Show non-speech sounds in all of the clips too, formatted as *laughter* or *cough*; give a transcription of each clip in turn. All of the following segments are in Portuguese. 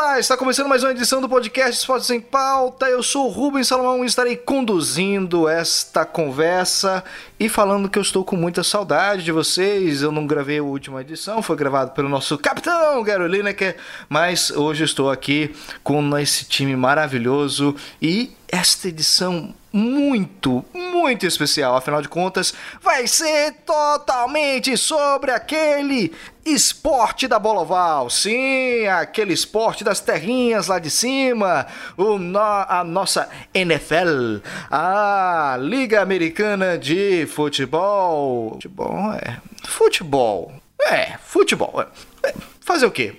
Olá, está começando mais uma edição do podcast Esportes em Pauta. Eu sou o Rubens Salomão e estarei conduzindo esta conversa e falando que eu estou com muita saudade de vocês. Eu não gravei a última edição, foi gravado pelo nosso capitão Gary Lineker, mas hoje estou aqui com esse time maravilhoso e esta edição muito, muito especial. Afinal de contas, vai ser totalmente sobre aquele esporte da bola oval. Sim, aquele esporte das terrinhas lá de cima. O no, a nossa NFL, a Liga Americana de Futebol. Futebol, é. Futebol. É, futebol. É. Fazer o quê?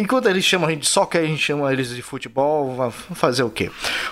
Enquanto eles chamam a gente de soccer, a gente chama eles de futebol, fazer o quê?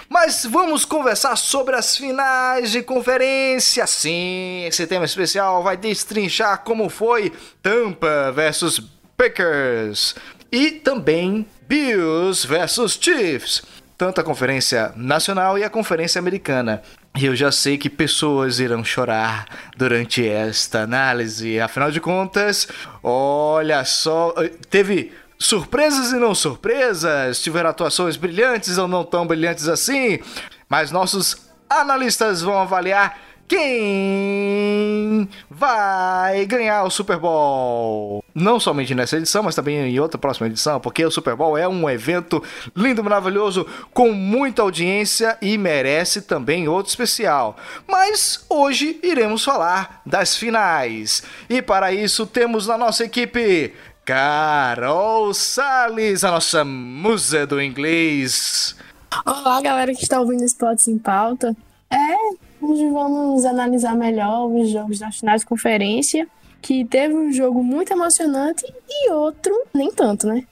Mas vamos conversar sobre as finais de conferência. Sim, esse tema especial vai destrinchar como foi Tampa versus Packers e também Bills versus Chiefs tanto a Conferência Nacional e a Conferência Americana. E eu já sei que pessoas irão chorar durante esta análise. Afinal de contas, olha só, teve surpresas e não surpresas, tiveram atuações brilhantes ou não tão brilhantes assim, mas nossos analistas vão avaliar quem vai ganhar o Super Bowl. Não somente nessa edição, mas também em outra próxima edição, porque o Super Bowl é um evento lindo, maravilhoso, com muita audiência e merece também outro especial. Mas hoje iremos falar das finais. E para isso temos na nossa equipe Carol Salles, a nossa musa do inglês. Olá, galera que está ouvindo Spots em Pauta. É, Hoje vamos analisar melhor os jogos das finais de conferência, que teve um jogo muito emocionante e outro nem tanto, né?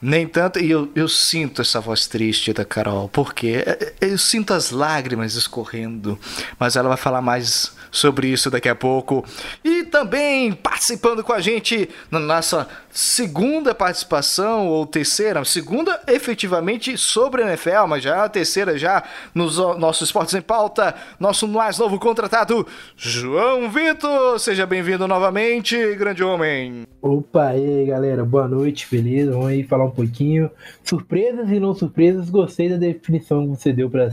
Nem tanto, e eu, eu sinto essa voz triste da Carol, porque eu sinto as lágrimas escorrendo, mas ela vai falar mais sobre isso daqui a pouco. E também participando com a gente na nossa segunda participação, ou terceira, segunda efetivamente sobre a NFL, mas já a terceira já nos nossos esportes em pauta, nosso mais novo contratado, João Vitor. Seja bem-vindo novamente, grande homem. Opa, aí galera, boa noite, beleza? Vamos aí falar um pouquinho. Surpresas e não surpresas, gostei da definição que você deu para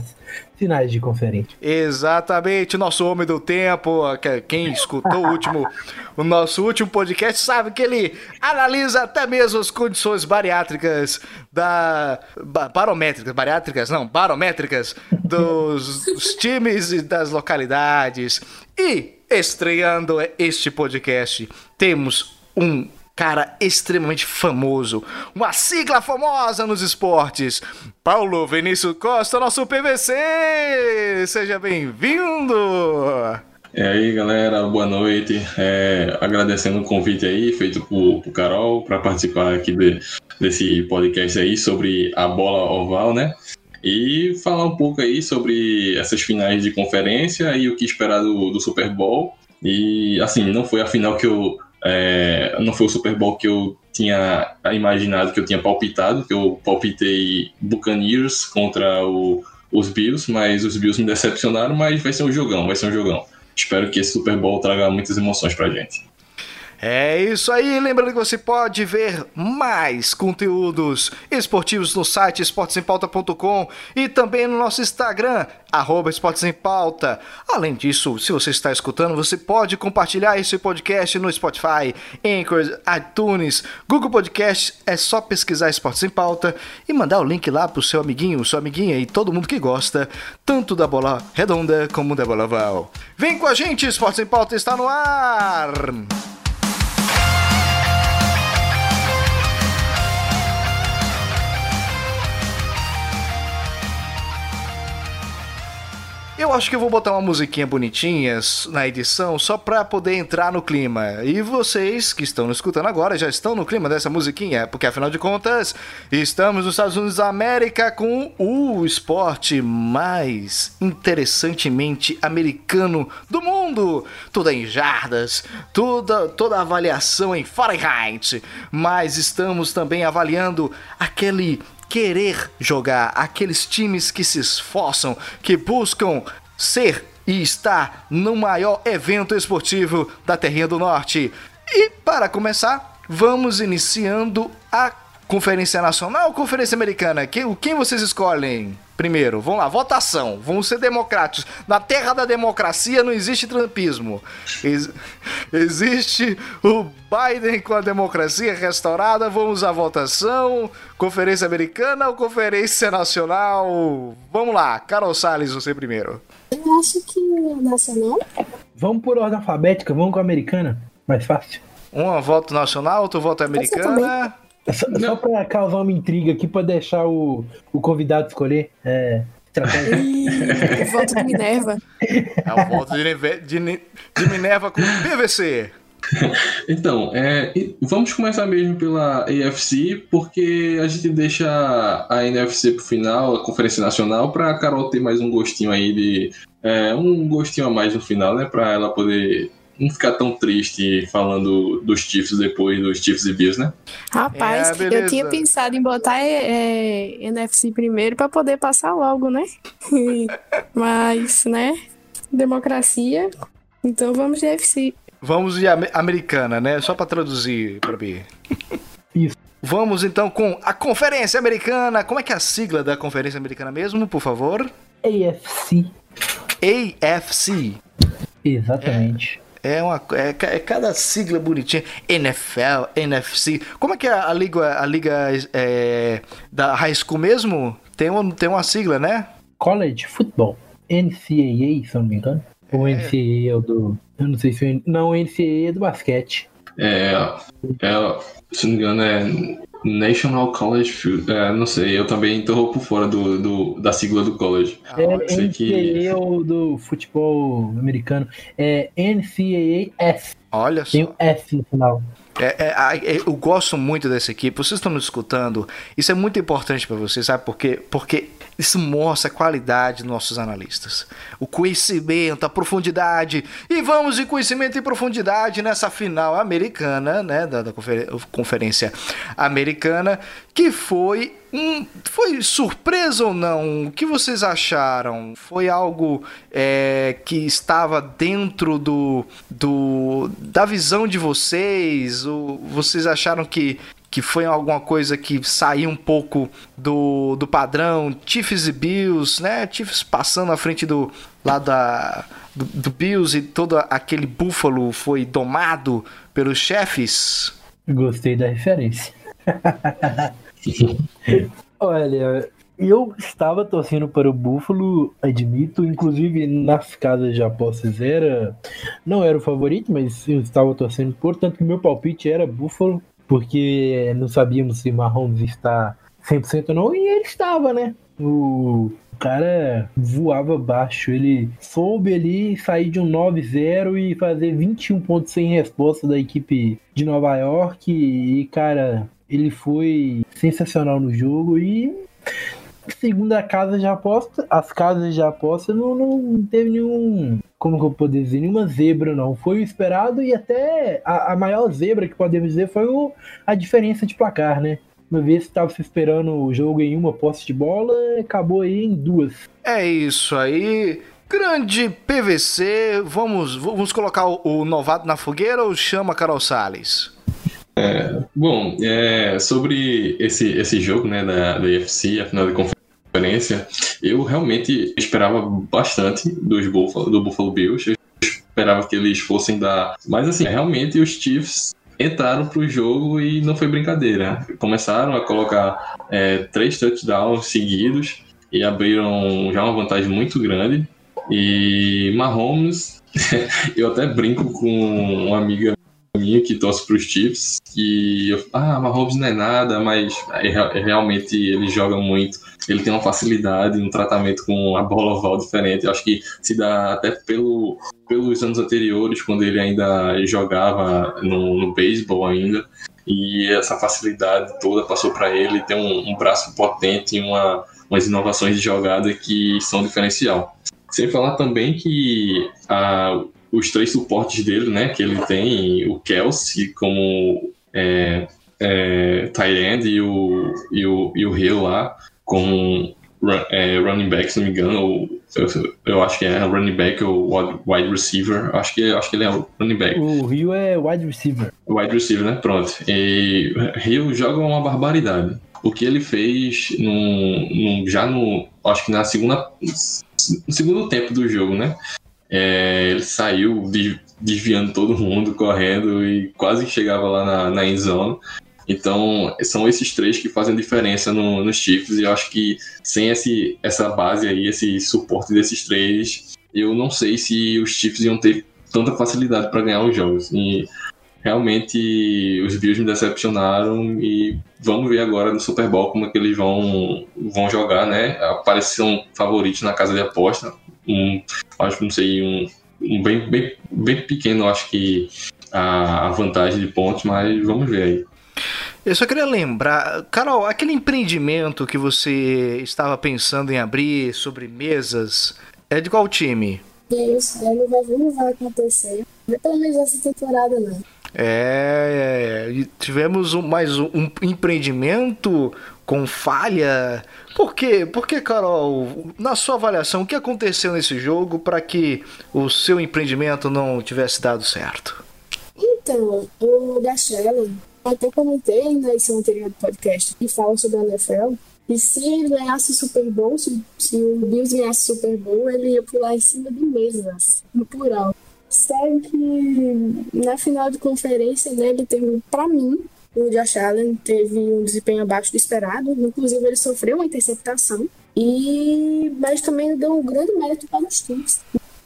finais de conferência. Exatamente, nosso homem do tempo, quem escutou o último, o nosso último podcast sabe que ele analisa até mesmo as condições bariátricas da barométricas, bariátricas não, barométricas dos, dos *laughs* times e das localidades. E estreando este podcast, temos um cara extremamente famoso, uma sigla famosa nos esportes. Paulo Vinícius Costa, nosso PVC! Seja bem-vindo! E aí, galera, boa noite. É, agradecendo o convite aí, feito por, por Carol, para participar aqui de, desse podcast aí sobre a bola oval, né? E falar um pouco aí sobre essas finais de conferência e o que esperar do, do Super Bowl. E, assim, não foi a final que eu é, não foi o Super Bowl que eu tinha imaginado, que eu tinha palpitado, que eu palpitei Buccaneers contra o, os Bills, mas os Bills me decepcionaram, mas vai ser um jogão, vai ser um jogão. Espero que esse Super Bowl traga muitas emoções pra gente. É isso aí, lembrando que você pode ver mais conteúdos esportivos no site esportesempauta.com e também no nosso Instagram, arroba Pauta. Além disso, se você está escutando, você pode compartilhar esse podcast no Spotify, Anchor, iTunes, Google Podcast. É só pesquisar Esportes em Pauta e mandar o link lá pro seu amiguinho, sua amiguinha e todo mundo que gosta, tanto da bola redonda como da bola oval. Vem com a gente, Esportes em Pauta está no ar! Eu acho que eu vou botar uma musiquinha bonitinha na edição só pra poder entrar no clima. E vocês que estão nos escutando agora já estão no clima dessa musiquinha, porque afinal de contas, estamos nos Estados Unidos da América com o esporte mais interessantemente americano do mundo. Tudo em jardas, toda, toda avaliação em Fahrenheit. Mas estamos também avaliando aquele querer jogar, aqueles times que se esforçam, que buscam ser e estar no maior evento esportivo da Terrinha do Norte. E para começar, vamos iniciando a Conferência Nacional ou Conferência Americana? Quem, quem vocês escolhem primeiro? Vamos lá, votação. Vamos ser democráticos. Na terra da democracia não existe trumpismo. Ex existe o Biden com a democracia restaurada. Vamos à votação. Conferência Americana ou Conferência Nacional? Vamos lá, Carol Salles, você primeiro. Eu acho que é nacional. Vamos por ordem alfabética, vamos com a americana. Mais fácil. Um voto nacional, outro voto americana. É só, só pra causar uma intriga aqui, pra deixar o, o convidado escolher. É. Ih, voto de Minerva. É o voto de, de, de Minerva com PVC. Então, é, vamos começar mesmo pela AFC, porque a gente deixa a NFC pro final, a Conferência Nacional, pra Carol ter mais um gostinho aí de. é, um gostinho a mais no final, né? Pra ela poder não ficar tão triste falando dos Chiefs depois dos Chiefs e Bills, né? Rapaz, É, eu tinha pensado em botar é, é, NFC primeiro pra poder passar logo, né? *laughs* Mas, né? Democracia. Então vamos de NFC. Vamos de ame- americana, né? Só pra traduzir pra mim. *laughs* Isso. Vamos então com a Conferência Americana. Como é que é a sigla da Conferência Americana mesmo, por favor? AFC. AFC. Exatamente. É, uma, é, é cada sigla bonitinha. NFL, NFC. Como é que é a liga, a liga é, da high school mesmo? Tem, um, tem uma sigla, né? College Football. NCAA, se eu não me engano. O NCAA é o do. Eu não sei se. o- Não, o NCAA é do basquete. É, é, se não me engano, é National College. É, não sei, eu também tô por fora do, do- da sigla do college. É, sei que- NCAA é do futebol americano. É NCAA F. Olha Tem só. o F no final. É, é, é, eu gosto muito dessa equipe. Vocês estão me escutando. Isso é muito importante para vocês, sabe por quê? Porque isso mostra a qualidade dos nossos analistas. O conhecimento, a profundidade. E vamos de conhecimento e profundidade nessa final americana, né? Da, da conferência americana, que foi. Um, foi surpresa ou não? O que vocês acharam? Foi algo é, que estava dentro do, do da visão de vocês? Ou vocês acharam que, que foi alguma coisa que saiu um pouco do, do padrão? Chiefs e Bills, né? Chiefs passando à frente do lá da, do, do Bills e todo aquele búfalo foi domado pelos chefes? Gostei da referência. *laughs* Olha, eu estava torcendo para o Búfalo, admito, inclusive nas casas de apostas era. Não era o favorito, mas eu estava torcendo, portanto, meu palpite era Búfalo, porque não sabíamos se Mahomes está 100% ou não, e ele estava, né? O cara voava baixo, ele soube ali sair de um 9-0 e fazer 21 pontos sem resposta da equipe de Nova York, e cara, ele foi sensacional no jogo. E segundo a casa de aposta, as casas de aposta não, não teve nenhum, como que eu posso dizer, nenhuma zebra não, foi o esperado e até a, a maior zebra que podemos dizer foi o, a diferença de placar, né? Uma vez que estava se esperando o jogo em uma posse de bola, acabou aí em duas. É isso aí. Grande PVC. Vamos, vamos colocar o, o novato na fogueira ou chama Carol Salles? Bom, é, sobre esse, esse jogo né, da, da UFC, a final da conferência, eu realmente esperava bastante dos Buffalo, do Buffalo Bills. Eu esperava que eles fossem dar. Mas assim, realmente os Chiefs entraram pro jogo e não foi brincadeira. Começaram a colocar é, três touchdowns seguidos e abriram já uma vantagem muito grande. E Mahomes, *laughs* eu até brinco com uma amiga minha que torce para os Chiefs e eu, ah, Mahomes não é nada, mas é, realmente ele joga muito. Ele tem uma facilidade, um tratamento com a bola oval diferente. Eu acho que se dá até pelo, pelos anos anteriores, quando ele ainda jogava no, no beisebol ainda. E essa facilidade toda passou para ele. Tem um, um braço potente e uma, umas inovações de jogada que são diferencial. Sem falar também que a, os três suportes dele, né, que ele tem, o Kelsey como é, é, end e o, e o, e o Hill lá como é, running back, se não me engano, ou Eu, eu acho que é running back ou wide receiver. Acho que, acho que ele é running back. O Rio é wide receiver. Wide receiver, né? Pronto. E Rio joga uma barbaridade. O que ele fez no, no, já no. Acho que na segunda. No segundo tempo do jogo, né? É, ele saiu desviando todo mundo, correndo e quase chegava lá na, na end zone. Então, são esses três que fazem diferença no, nos Chiefs, e eu acho que sem esse, essa base aí, esse suporte desses três, eu não sei se os Chiefs iam ter tanta facilidade para ganhar os jogos. E realmente os Bills me decepcionaram e vamos ver agora no Super Bowl como é que eles vão, vão jogar, né? Apareceram favoritos na casa de aposta, um, acho que não sei, um, um bem, bem, bem pequeno, acho que a, a vantagem de pontos, mas vamos ver aí. Eu só queria lembrar, Carol, aquele empreendimento que você estava pensando em abrir sobre mesas, é de qual time? Isso, não vai, não vai acontecer. Pelo menos essa temporada não. É, é tivemos um, mais um, um empreendimento com falha. Por quê? Porque, Carol, na sua avaliação, o que aconteceu nesse jogo para que o seu empreendimento não tivesse dado certo? Então, o Shellen até comentei na edição anterior do podcast que fala sobre a NFL. E se ele ganhasse o Super Bowl, se, se o Bills ganhasse o Super Bowl, ele ia pular em cima de mesas, no plural. Sério que na final de conferência, né, ele teve, pra mim, o Josh Allen teve um desempenho abaixo do esperado. Inclusive, ele sofreu uma interceptação. E, mas também deu um grande mérito para os times,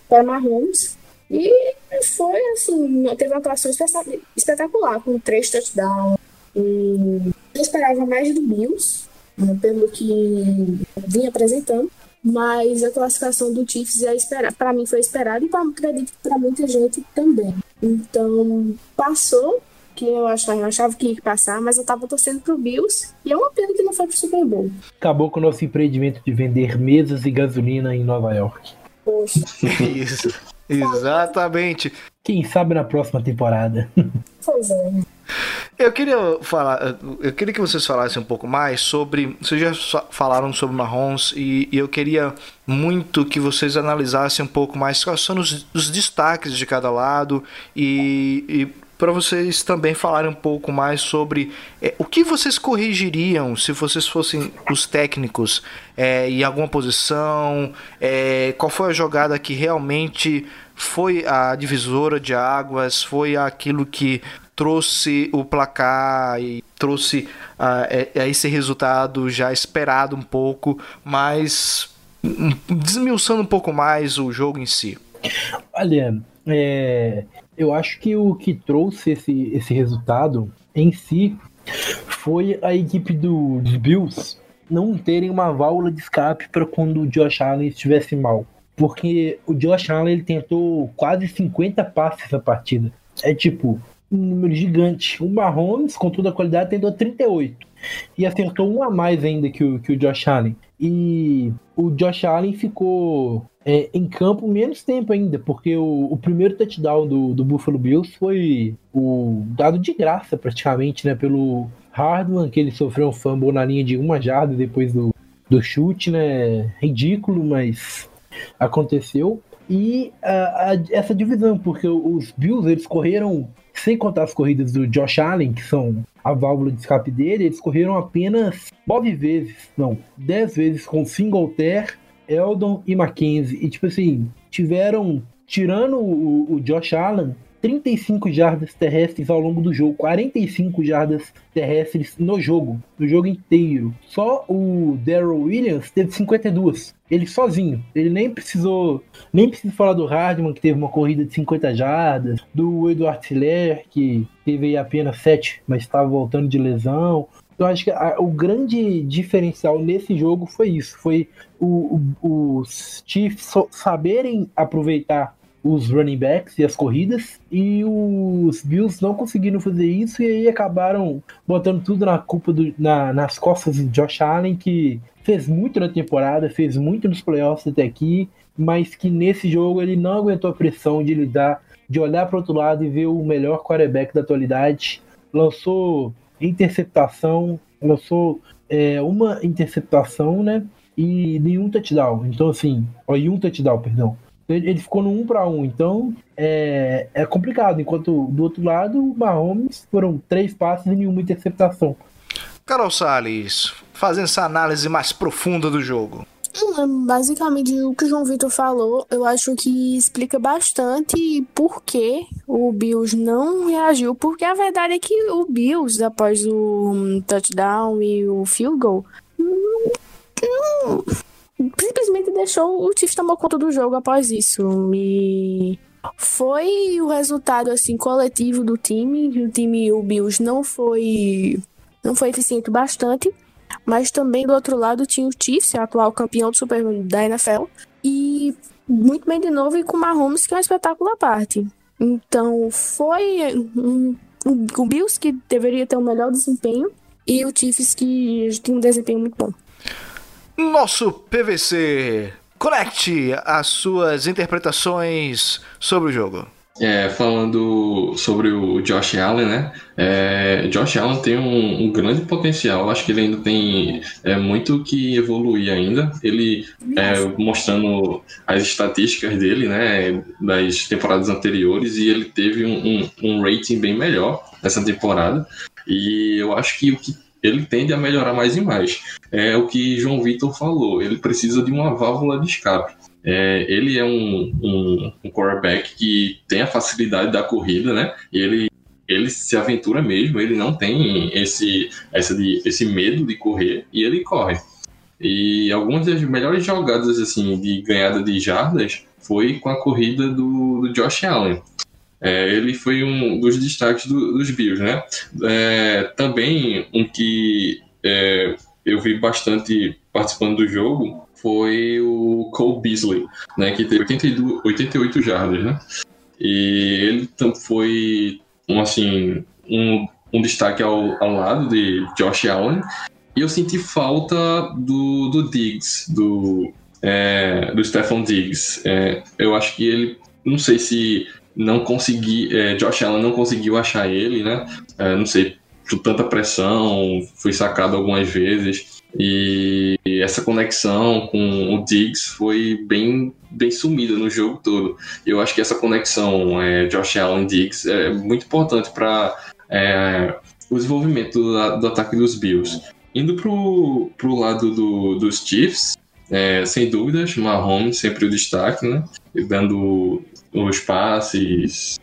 para Mahomes, e foi assim, teve uma atuação espetacular, com três touchdowns. E eu esperava mais do Bills, né, pelo que vinha apresentando. Mas a classificação do Chiefs é para mim foi esperada e pra, acredito que para muita gente também. Então, passou, que eu achava, eu achava que ia passar, mas eu tava torcendo pro Bills e é uma pena que não foi pro Super Bowl. Acabou com o nosso empreendimento de vender mesas e gasolina em Nova York. Poxa. *laughs* Isso. Exatamente. Quem sabe na próxima temporada. *laughs* Pois é. Eu queria falar, eu queria que vocês falassem um pouco mais sobre. Vocês já falaram sobre Marrons e, e eu queria muito que vocês analisassem um pouco mais quais são os, os destaques de cada lado e, e para vocês também falarem um pouco mais sobre é, o que vocês corrigiriam se vocês fossem os técnicos é, em alguma posição, é, qual foi a jogada que realmente foi a divisora de águas, foi aquilo que trouxe o placar e trouxe a esse resultado já esperado um pouco, mas desmiuçando um pouco mais o jogo em si. Olha, é, eu acho que o que trouxe esse, esse resultado em si foi a equipe do, dos Bills não terem uma válvula de escape para quando o Josh Allen estivesse mal. Porque o Josh Allen ele tentou quase 50 passes na partida. É tipo, um número gigante. O Mahomes, com toda a qualidade, tentou 38. E acertou um a mais ainda que o, que o Josh Allen. E o Josh Allen ficou é, em campo menos tempo ainda, porque o, o primeiro touchdown do, do Buffalo Bills foi o dado de graça praticamente, né, pelo Hardman, que ele sofreu um fumble na linha de uma jarda depois do, do chute, né, ridículo, mas aconteceu. E a, a, essa divisão, porque os Bills eles correram, sem contar as corridas do Josh Allen, que são a válvula de escape dele, eles correram apenas nove vezes, não, dez vezes com Singletary Eldon e Mackenzie. E, tipo assim, tiveram, tirando o, o Josh Allen, 35 jardas terrestres ao longo do jogo, 45 jardas terrestres no jogo, no jogo inteiro. Só o Daryl Williams teve 52, ele sozinho. Ele nem precisou, nem precisa falar do Hardman que teve uma corrida de 50 jardas, do Eduardo Siller que teve apenas 7, mas estava voltando de lesão. Eu acho que a, o grande diferencial nesse jogo foi isso, foi o, o, os Chiefs saberem aproveitar os running backs e as corridas, e os Bills não conseguiram fazer isso, e aí acabaram botando tudo na culpa do, na, nas costas de Josh Allen, que fez muito na temporada, fez muito nos playoffs até aqui, mas que nesse jogo ele não aguentou a pressão de lidar, de olhar para outro lado e ver o melhor quarterback da atualidade. Lançou interceptação, lançou é, uma interceptação, né? e nenhum touchdown. Então, assim, ó, e um touchdown, perdão. Ele ficou no 1 para 1, então é, é complicado. Enquanto do outro lado, o Mahomes foram três passes e nenhuma interceptação. Carol Salles, fazendo essa análise mais profunda do jogo. Basicamente, o que o João Vitor falou, eu acho que explica bastante por que o Bills não reagiu. Porque a verdade é que o Bills, após o touchdown e o field goal, simplesmente deixou o Chiefs tomar conta do jogo após isso. E foi o resultado assim coletivo do time. O time, o Bills, não foi não foi eficiente bastante. Mas também do outro lado tinha o Chiefs, atual campeão do Super Bowl da NFL, e muito bem de novo e com o Mahomes, que é um espetáculo à parte. Então foi um, um, o Bills que deveria ter o um melhor desempenho e o Chiefs que tinha um desempenho muito bom. Nosso PVC, conecte as suas interpretações sobre o jogo. É, falando sobre o Josh Allen, né? É, Josh Allen tem um, um, grande potencial. Acho que ele ainda tem é, muito que evoluir ainda. Ele é, mostrando as estatísticas dele, né? Das temporadas anteriores e ele teve um, um, um rating bem melhor nessa temporada. E eu acho que o que ele tende a melhorar mais e mais. É o que João Vitor falou. Ele precisa de uma válvula de escape. É, ele é um, um, um quarterback que tem a facilidade da corrida, né? Ele, ele se aventura mesmo, ele não tem esse, esse medo de correr e ele corre. E algumas das melhores jogadas assim de ganhada de jardas foi com a corrida do, do Josh Allen. É, ele foi um dos destaques do, dos Bills, né? É, também um que é, eu vi bastante participando do jogo foi o Cole Beasley, né, que teve 82, 88 jardas, né? E ele foi um, assim, um, um destaque ao, ao lado de Josh Allen. E eu senti falta do, do Diggs, do, é, do Stephen Diggs. É, eu acho que ele, não sei se não consegui, é, Josh Allen não conseguiu achar ele, né? É, não sei, por tanta pressão, foi sacado algumas vezes. E essa conexão com o Diggs foi bem, bem sumida no jogo todo. Eu acho que essa conexão é, Josh Allen Diggs é muito importante para é, o desenvolvimento do, do, ataque dos Bills. Indo pro, pro lado do, dos Chiefs, é, sem dúvidas, Mahomes sempre o destaque, né? Dando os passes,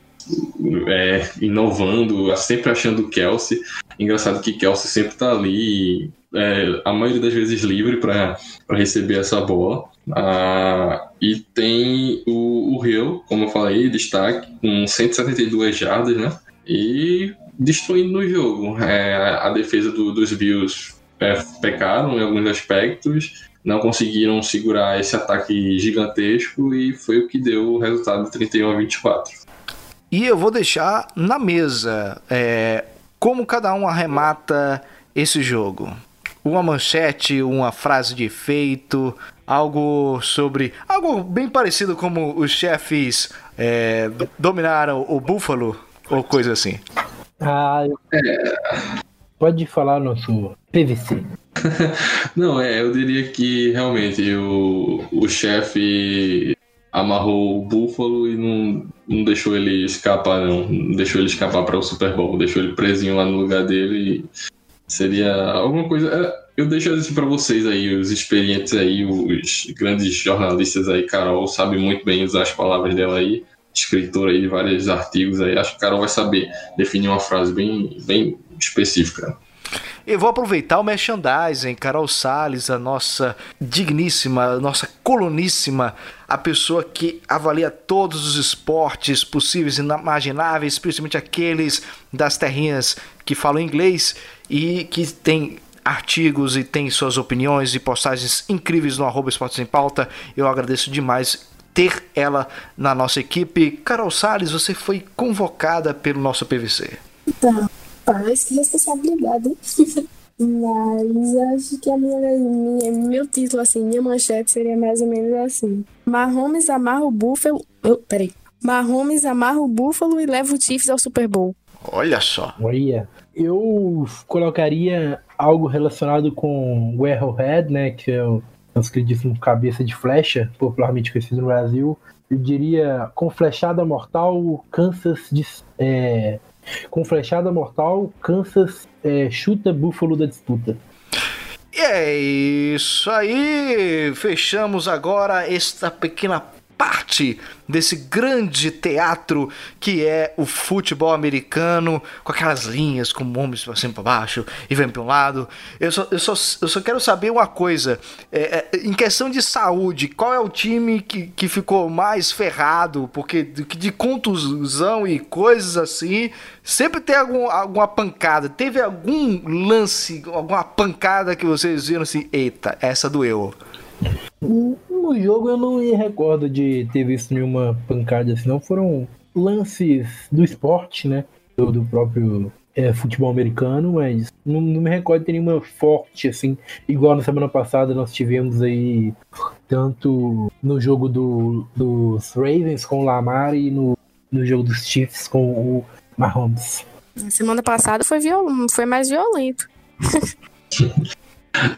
é, inovando, sempre achando o Kelsey. Engraçado que Kelsey sempre tá ali é, a maioria das vezes livre para receber essa bola. Ah, e tem o, o Hill, como eu falei, destaque, com 172 jardas, né? E destruindo no jogo. É, a defesa do, dos Bills é, pecaram em alguns aspectos, não conseguiram segurar esse ataque gigantesco e foi o que deu o resultado de 31 a 24. E eu vou deixar na mesa é, como cada um arremata esse jogo uma manchete, uma frase de efeito, algo sobre. algo bem parecido como os chefes é, dominaram o búfalo, ou coisa assim. Ah, é... pode falar no seu PVC. *laughs* Não, é, eu diria que realmente o, o chefe amarrou o búfalo e não, não deixou ele escapar, não. Não deixou ele escapar para o Super Bowl, deixou ele presinho lá no lugar dele e Seria alguma coisa. É, eu deixo assim para vocês aí, os experientes aí, os grandes jornalistas aí. Carol sabe muito bem usar as palavras dela aí, escritora aí de vários artigos aí. Acho que Carol vai saber definir uma frase bem, bem específica. Eu vou aproveitar o merchandising, Carol Sales, a nossa digníssima, a nossa coloníssima, a pessoa que avalia todos os esportes possíveis e inimagináveis, principalmente aqueles das terrinhas que falam inglês e que tem artigos e tem suas opiniões e postagens incríveis no arroba Esportes em Pauta. Eu agradeço demais ter ela na nossa equipe. Carol Sales, você foi convocada pelo nosso PVC. Então, Parece que responsabilidade. *laughs* Mas acho que a minha, minha, meu título, assim, minha manchete seria mais ou menos assim. Mahomes amarra o Buffalo. Oh, peraí. Mahomes amarra o Buffalo e leva o Chiefs ao Super Bowl. Olha só. Olha. Eu colocaria algo relacionado com o Arrowhead, né? Que é o nosso queridíssimo cabeça de flecha, popularmente conhecido no Brasil. Eu diria com flechada mortal, Kansas de, é, com flechada mortal, Kansas é, chuta Búfalo da disputa. E é isso aí! Fechamos agora esta pequena parte desse grande teatro que é o futebol americano, com aquelas linhas com homens para cima para baixo e vem para um lado. Eu só, eu, só, eu só quero saber uma coisa: é, é, em questão de saúde, qual é o time que, que ficou mais ferrado? Porque de, de contusão e coisas assim, sempre tem algum, alguma pancada. Teve algum lance, alguma pancada que vocês viram assim: eita, essa doeu? No jogo eu não me recordo de ter visto nenhuma pancada assim, não. Foram lances do esporte, né? Do, do próprio é, futebol americano, mas não, não, me recordo de ter nenhuma forte, assim. Igual na semana passada nós tivemos aí, tanto no jogo do, dos Ravens com o Lamar e no, no jogo dos Chiefs com o Mahomes. Na semana passada foi, viol... foi mais violento. *laughs*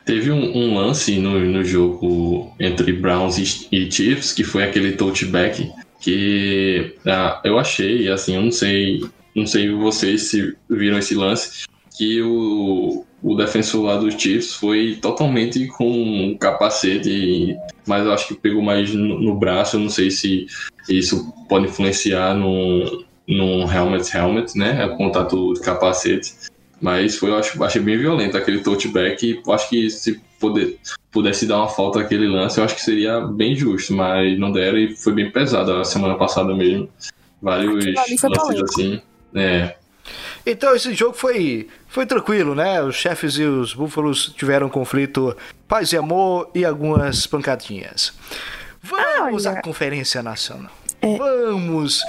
Teve um, um, lance no, no jogo entre Browns e, e, Chiefs, que foi aquele touchback, que ah, eu achei, assim, eu não sei, não sei vocês se viram esse lance, que o, o defensor lá dos Chiefs foi totalmente com capacete, mas eu acho que pegou mais no, no braço, eu não sei se isso pode influenciar no, no helmet helmet, né, o contato de capacete. Mas foi, eu acho, achei bem violento aquele touchback. E acho que se poder, pudesse dar uma falta naquele lance, eu acho que seria bem justo. Mas não deram e foi bem pesado a semana passada mesmo. Vários lances assim. É. Então esse jogo foi, foi tranquilo, né? Os chefes e os búfalos tiveram conflito, paz e amor e algumas pancadinhas. Vamos à Conferência Nacional. É. Vamos.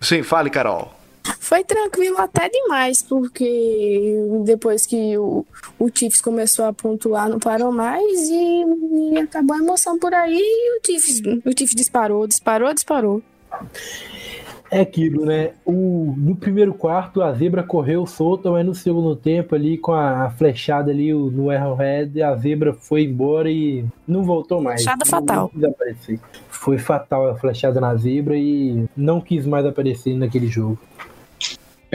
Sim, fale, Carol. Foi tranquilo até demais, porque depois que o, o Chiefs começou a pontuar, não parou mais e, e acabou a emoção por aí e o Chiefs, o Chiefs disparou, disparou, disparou. É aquilo, né? O, no primeiro quarto a zebra correu solta, mas no segundo tempo ali com a, flechada ali no Arrowhead, a zebra foi embora e não voltou mais. Flechada fatal. Foi fatal a flechada na zebra e não quis mais aparecer naquele jogo.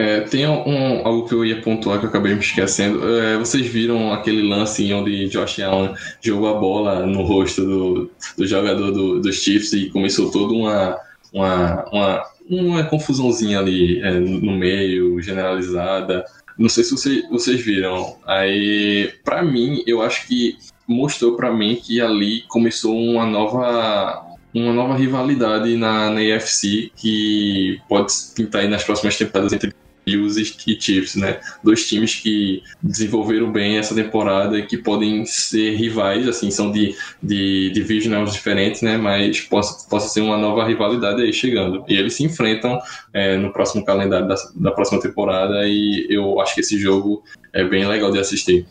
É, tem um, algo que eu ia pontuar que eu acabei me esquecendo. É, vocês viram aquele lance onde Josh Allen jogou a bola no rosto do, do jogador do, dos Chiefs e começou toda uma, uma, uma, uma confusãozinha ali é, no meio, generalizada. Não sei se vocês, vocês viram. Aí, para mim, eu acho que mostrou para mim que ali começou uma nova uma nova rivalidade na, na EFC que pode pintar aí nas próximas temporadas entre Bills e Chiefs, né? Dois times que desenvolveram bem essa temporada e que podem ser rivais, assim, são de, de divisionals diferentes, né? Mas possa, possa ser uma nova rivalidade aí chegando. E eles se enfrentam é, no próximo calendário da, da próxima temporada e eu acho que esse jogo é bem legal de assistir.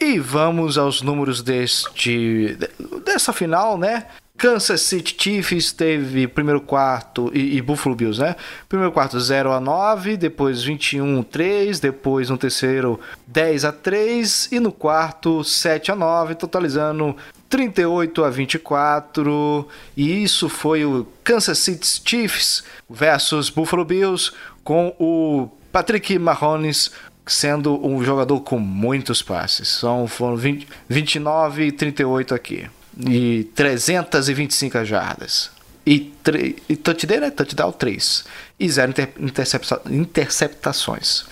E vamos aos números deste dessa final, né? Kansas City Chiefs teve primeiro quarto e, e, Buffalo Bills, né? Primeiro quarto 0 a 9, depois 21 a 3, depois no terceiro 10 a 3 e no quarto 7 a 9, totalizando 38 a 24. E isso foi o Kansas City Chiefs versus Buffalo Bills com o Patrick Mahomes sendo um jogador com muitos passes. São foram 20, 29 e 38 aqui e 325 jardas. E, e touchdown, né? touchdown 3. E zero inter, intercepta, interceptações.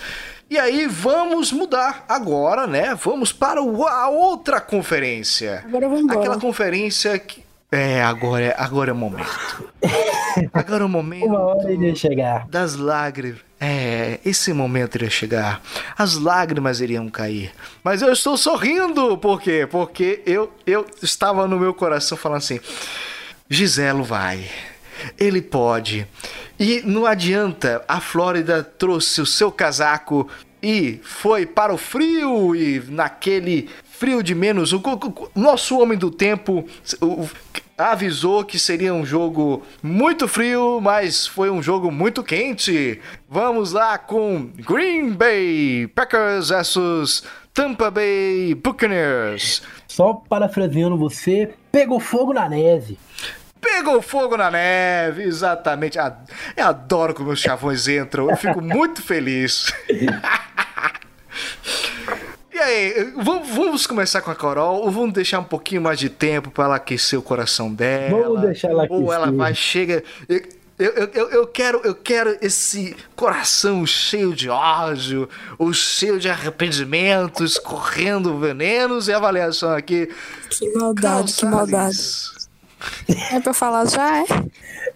E aí vamos mudar agora, né? Vamos para a outra conferência. Agora vamos embora. Aquela conferência que é, agora é, agora é o momento. *laughs* Agora é o momento. Uma hora iria chegar. Das lágrimas. É, esse momento iria chegar. As lágrimas iriam cair. Mas eu estou sorrindo, por quê? Porque eu, eu estava no meu coração falando assim: Giselo vai. Ele pode. E não adianta, a Flórida trouxe o seu casaco e foi para o frio e naquele frio de menos. O, o, o nosso homem do tempo, o, avisou que seria um jogo muito frio, mas foi um jogo muito quente. Vamos lá com Green Bay Packers versus Tampa Bay Buccaneers. Só parafraseando você, pegou fogo na neve. Pegou fogo na neve, exatamente. Eu adoro como os chavões entram, eu fico muito feliz. *laughs* E aí, vamos, começar com a Carol ou vamos deixar um pouquinho mais de tempo para ela aquecer o coração dela? Vamos deixar ela Ou ela aquecer. vai, chega. Eu, eu, eu, eu quero, eu quero esse coração cheio de ódio, ou cheio de arrependimentos, correndo venenos e avaliação aqui. Que maldade, que maldade. Salles. É pra falar já, é?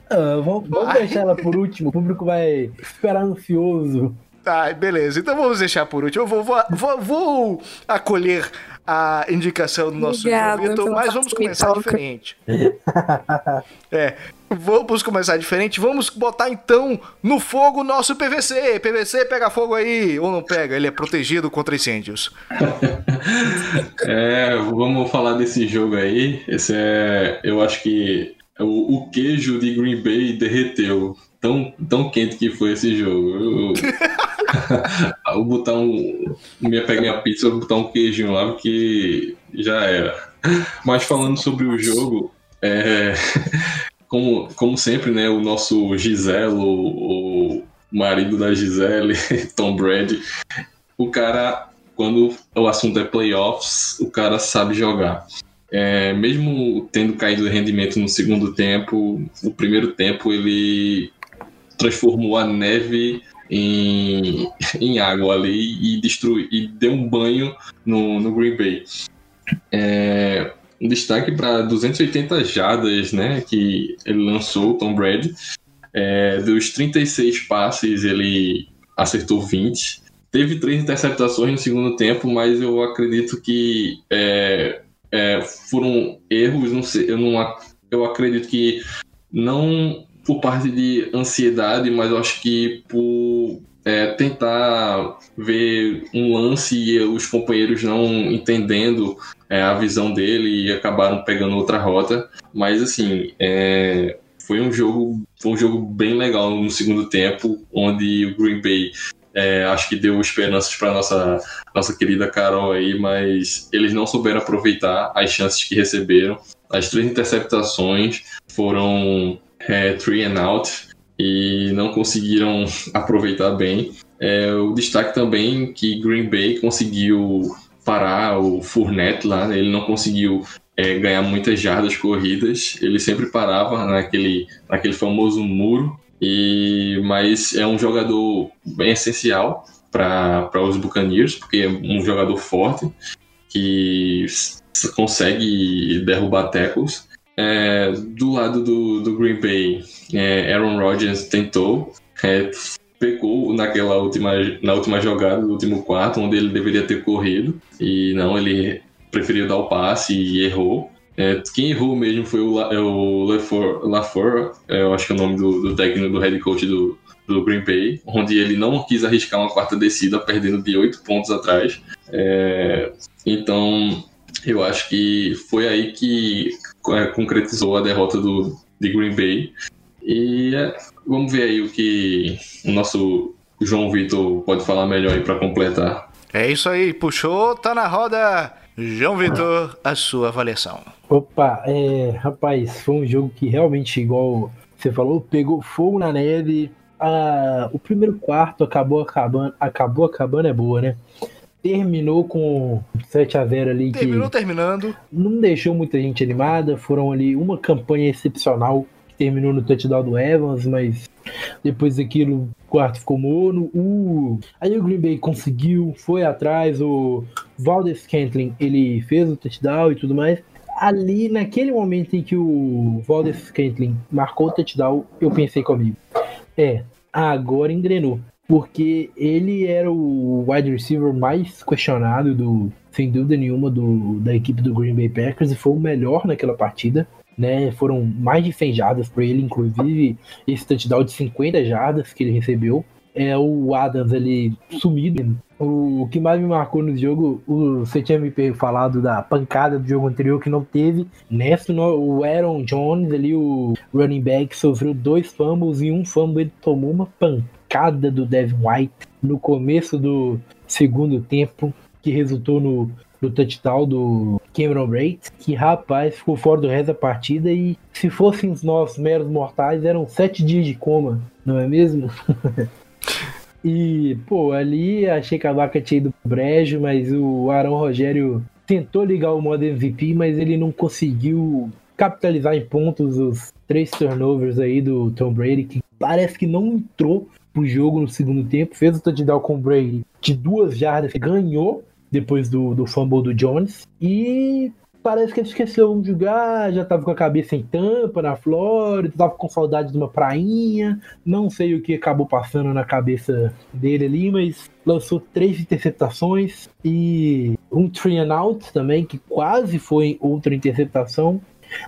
Ah, vamos vamos deixar ela por último. O público vai esperar ansioso. Tá, beleza. Então vamos deixar por último. Eu vou, vou, vou, vou acolher a indicação do nosso Vitor, pela mas vamos começar facilitoca. diferente. *laughs* É, vamos começar diferente. Vamos botar então no fogo o nosso PVC. PVC pega fogo aí ou não pega? Ele é protegido contra incêndios. *laughs* É, vamos falar desse jogo aí. Esse é, eu acho que o, o queijo de Green Bay derreteu. Tão, tão quente que foi esse jogo. *laughs* Vou botar um. Minha pegar minha pizza, vou botar um queijinho lá, porque já era. Mas falando sobre o jogo, é, como, como sempre, né? O nosso Giselo, o marido da Gisele, *laughs* Tom Brady, o cara, quando o assunto é playoffs, o cara sabe jogar. É, mesmo tendo caído de rendimento no segundo tempo, o primeiro tempo ele transformou a neve em, *laughs* em água ali e destruiu e deu um banho no, no Green Bay. É, um destaque para 280 jardas, né, que ele lançou, Tom Brady. É, dos 36 passes, ele acertou 20. Teve três interceptações no segundo tempo, mas eu acredito que é, é, foram erros. Não sei, eu, não, eu acredito que não por parte de ansiedade, mas eu acho que por é, tentar ver um lance e os companheiros não entendendo é, a visão dele e acabaram pegando outra rota. Mas assim, é, foi um jogo, foi um jogo bem legal no segundo tempo, onde o Green Bay é, acho que deu esperanças para nossa nossa querida Carol aí, mas eles não souberam aproveitar as chances que receberam. As três interceptações foram é, three and out e não conseguiram *laughs* aproveitar bem. É, o destaque também que Green Bay conseguiu parar o Fournette lá, né? ele não conseguiu é, ganhar muitas jardas corridas, ele sempre parava naquele, naquele famoso muro, e mas é um jogador bem essencial para os Buccaneers, porque é um jogador forte que consegue derrubar tackles. É, do lado do, do Green Bay, é, Aaron Rodgers tentou, é, pecou naquela última, na última jogada do último quarto, onde ele deveria ter corrido, e não, ele preferiu dar o passe e errou. É, quem errou mesmo foi o, La, é o é, eu acho que é o nome do, do técnico, do head coach do, do Green Bay, onde ele não quis arriscar uma quarta descida, perdendo de oito pontos atrás. É, então, eu acho que foi aí que é, concretizou a derrota do, de Green Bay. E é, vamos ver aí o que o nosso João Vitor pode falar melhor aí para completar. É isso aí, puxou, tá na roda. João Vitor, a sua avaliação. Opa, é, rapaz, foi um jogo que realmente, igual você falou, pegou fogo na neve. Ah, o primeiro quarto acabou acabando, acabou acabando é boa, né? Terminou com 7 a 0 ali que Terminou terminando. não deixou muita gente animada. Foram ali uma campanha excepcional que terminou no touchdown do Evans, mas depois daquilo o quarto ficou mono. O... Aí o Green Bay conseguiu, foi atrás. O Valdez Scantling ele fez o touchdown e tudo mais. Ali, naquele momento em que o Valdez Scantling marcou o touchdown, eu pensei comigo: é, agora engrenou. Porque ele era o wide receiver mais questionado, do, sem dúvida nenhuma, do, da equipe do Green Bay Packers e foi o melhor naquela partida. Né? Foram mais de 100 jardas para ele, inclusive esse touchdown de 50 jardas que ele recebeu. é o Adams ali sumido. O que mais me marcou no jogo, o, você tinha me falado da pancada do jogo anterior que não teve. Nessa, o Aaron Jones ali, o running back, sofreu dois fumbles e um fumble ele tomou uma pancada do Devin White no começo do segundo tempo, que resultou no, no touchdown do Cameron Braid, que rapaz ficou fora do resto da partida e se fossem nós meros mortais, eram sete dias de coma, não é mesmo? *laughs* E, pô, ali achei que a vaca tinha ido pro brejo, mas o Arão Rogério tentou ligar o modo MVP, mas ele não conseguiu capitalizar em pontos os três turnovers aí do Tom Brady, que parece que não entrou pro jogo no segundo tempo, fez o touchdown com o Brady de duas jardas, ganhou depois do, do fumble do Jones, e parece que ele esqueceu de jogar, já tava com a cabeça em tampa na Flórida, tava com saudade de uma prainha, não sei o que acabou passando na cabeça dele ali, mas lançou três interceptações e um three and out também, que quase foi outra interceptação.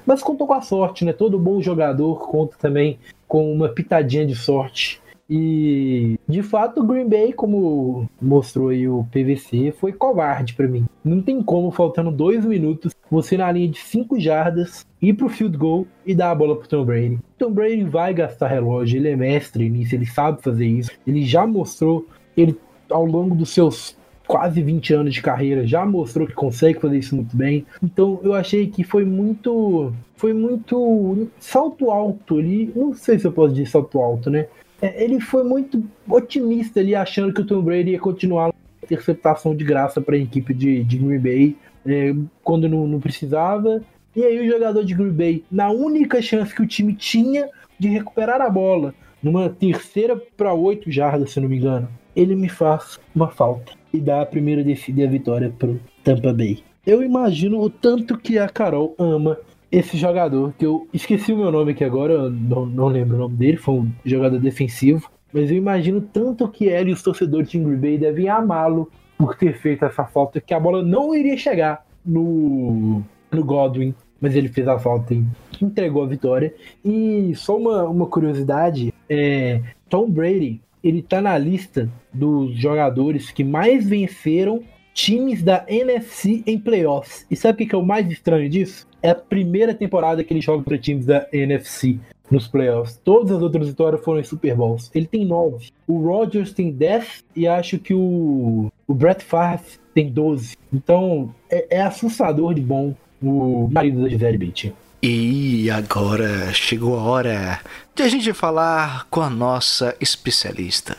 Mas contou com a sorte, né? Todo bom jogador conta também com uma pitadinha de sorte. E de fato o Green Bay, como mostrou aí o PVC, foi covarde para mim. Não tem como, faltando dois minutos, você na linha de 5 jardas, ir pro field goal e dar a bola pro Tom Brady. Tom Brady vai gastar relógio, ele é mestre nisso, ele sabe fazer isso. Ele já mostrou, ele ao longo dos seus quase 20 anos de carreira, já mostrou que consegue fazer isso muito bem. Então eu achei que foi muito. Foi muito salto alto ali. Não sei se eu posso dizer salto alto, né? É, ele foi muito otimista ali, achando que o Tom Brady ia continuar a interceptação de graça para a equipe de, de Green Bay é, quando não, não precisava. E aí o jogador de Green Bay, na única chance que o time tinha de recuperar a bola, numa terceira para oito jardas, se não me engano, ele me faz uma falta e dá a primeira descida e a vitória pro Tampa Bay. Eu imagino o tanto que a Carol ama esse jogador, que eu esqueci o meu nome aqui agora, não, não lembro o nome dele, foi um jogador defensivo, mas eu imagino tanto que ele e os torcedores de Green Bay devem amá-lo por ter feito essa falta, que a bola não iria chegar no, no Godwin, mas ele fez a falta e entregou a vitória. E só uma, uma curiosidade, é, Tom Brady, ele tá na lista dos jogadores que mais venceram times da NFC em playoffs. E sabe o que é o mais estranho disso? É a primeira temporada que ele joga para times da NFC nos playoffs. Todas as outras vitórias foram em Super Bowls. Ele tem nove. O Rodgers tem dez e acho que o, o Brett Favre tem doze. Então é, é assustador de bom o marido da Gisele Bündchen. E agora chegou a hora de a gente falar com a nossa especialista,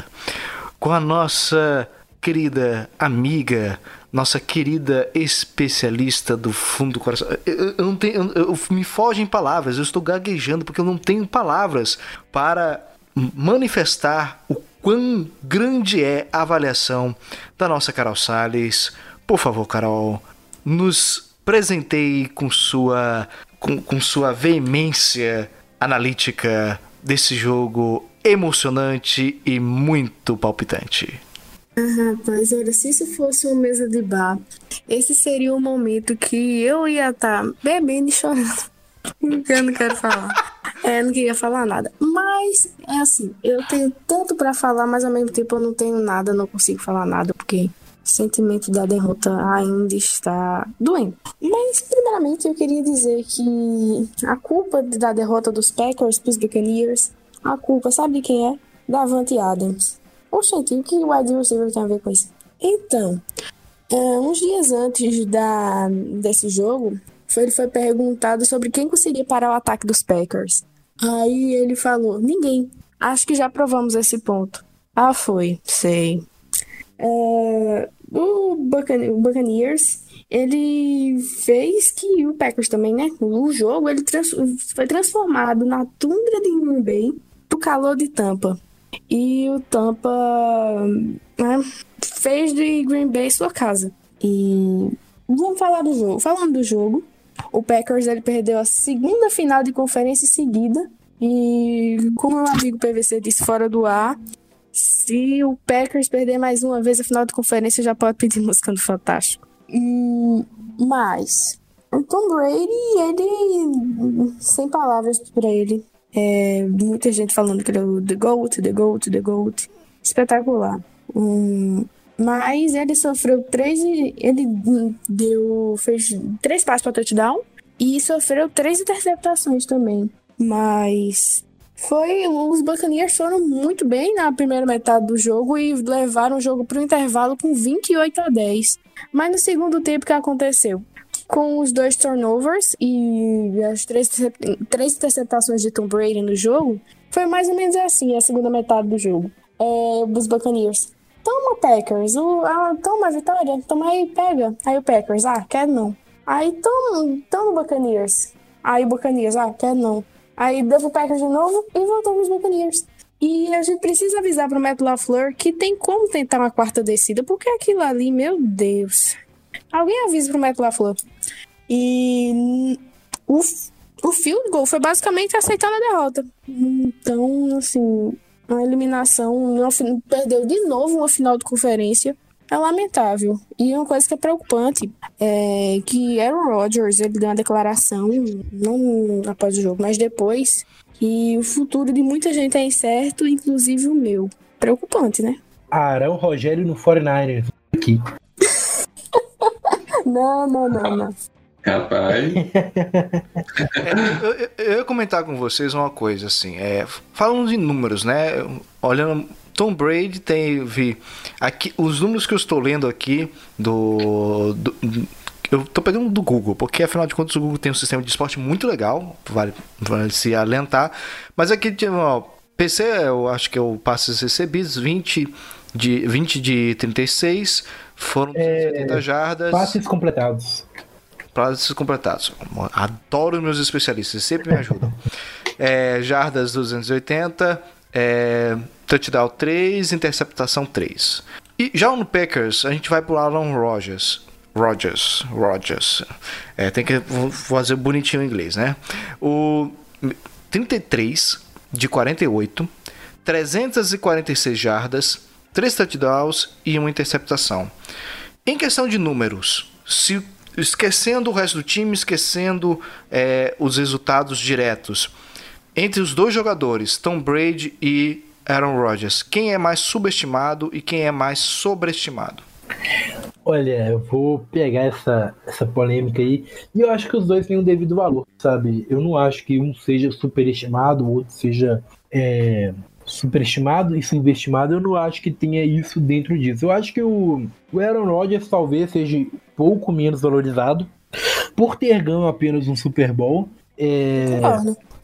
com a nossa querida amiga, nossa querida especialista do fundo do coração. Eu, eu não tenho, eu, eu, me fogem palavras, eu estou gaguejando porque eu não tenho palavras para manifestar o quão grande é a avaliação da nossa Carol Salles. Por favor, Carol, nos presenteie com sua, com, com sua veemência analítica desse jogo emocionante e muito palpitante. Ah, rapaz, olha, se isso fosse uma mesa de bar, esse seria o momento que eu ia estar tá bebendo e chorando. *laughs* eu não quero falar. É, não queria falar nada. Mas, é assim, eu tenho tanto para falar, mas ao mesmo tempo eu não tenho nada, não consigo falar nada, porque o sentimento da derrota ainda está doendo. Mas, primeiramente, eu queria dizer que a culpa da derrota dos Packers para os Buccaneers, a culpa, sabe de quem é? Da Adams. Oxente, o que o wide receiver tem a ver com isso? Então, é, uns dias antes da, desse jogo, foi, ele foi perguntado sobre quem conseguiria parar o ataque dos Packers. Aí ele falou: ninguém. Acho que já provamos esse ponto. Ah, foi, sei. É, o, Buccaneers, ele fez que o Packers também, né? O jogo ele trans, foi transformado na tundra de Bay pro calor de Tampa. E o Tampa né, fez de Green Bay sua casa. E vamos falar do jogo. Falando do jogo, o Packers ele perdeu a segunda final de conferência seguida. E como meu amigo PVC disse fora do ar, se o Packers perder mais uma vez a final de conferência, já pode pedir *laughs* música do Fantástico. E, mas o Tom Brady, ele. Sem palavras para ele. É, muita gente falando que ele é o The GOAT, The GOAT, The GOAT. espetacular. Hum, mas ele sofreu três. Ele deu. fez três passos para touchdown e sofreu três interceptações também. Mas foi os Buccaneers foram muito bem na primeira metade do jogo e levaram o jogo para o intervalo com 28 a 10. Mas no segundo tempo que aconteceu? Com os dois turnovers e as três, três interceptações de Tom Brady no jogo, foi mais ou menos assim a segunda metade do jogo. É, dos Buccaneers. Toma, Packers. O, ah, toma, Vitória. Toma aí, pega. Aí o Packers. Ah, quer não. Aí toma, toma Buccaneers. Aí o Buccaneers. Ah, quer não. Aí deu pro Packers de novo e voltou pros Buccaneers. E a gente precisa avisar pro Matt LaFleur que tem como tentar uma quarta descida, porque aquilo ali, meu Deus. Alguém avisa pro Matt LaFleur. E o, o field goal foi basicamente aceitando a derrota. Então, assim, a eliminação, perdeu de novo uma final de conferência. É lamentável. E uma coisa que é preocupante é que Aaron Rodgers, ele deu uma declaração, não após o jogo, mas depois, que o futuro de muita gente é incerto, inclusive o meu. Preocupante, né? Arão Rogério no 49ers. Aqui. *laughs* não, não, não, não. Rapaz. é, eu, eu, ia comentar com vocês uma coisa, assim. É, falando de números, né? Olhando. Tom Brady teve. Aqui, os números que eu estou lendo aqui do, do eu tô pegando do Google, porque afinal de contas o Google tem um sistema de esporte muito legal, vale, vale se alentar. Mas aqui, ó, PC, eu acho que eu passo recebidos 20 de, 20 de 36, foram 280 é, jardas. Passes completados passes completados. Adoro meus especialistas, sempre me ajudam. é, jardas 280, é, touchdown 3, interceptação 3. E já no Packers, a gente vai pro Alan Rodgers. Rodgers, Rodgers. É, tem que fazer bonitinho em inglês, né? O 33 de 48, 346 jardas, 3 touchdowns e uma interceptação. Em questão de números, se esquecendo o resto do time, esquecendo é, os resultados diretos. Entre os dois jogadores, Tom Brady e Aaron Rodgers, quem é mais subestimado e quem é mais sobreestimado? Olha, eu vou pegar essa, essa polêmica aí e eu acho que os dois têm um devido valor, sabe? Eu não acho que um seja superestimado, o outro seja é, superestimado e subestimado, eu não acho que tenha isso dentro disso. Eu acho que o, o Aaron Rodgers talvez seja pouco menos valorizado por ter ganho apenas um Super Bowl. É,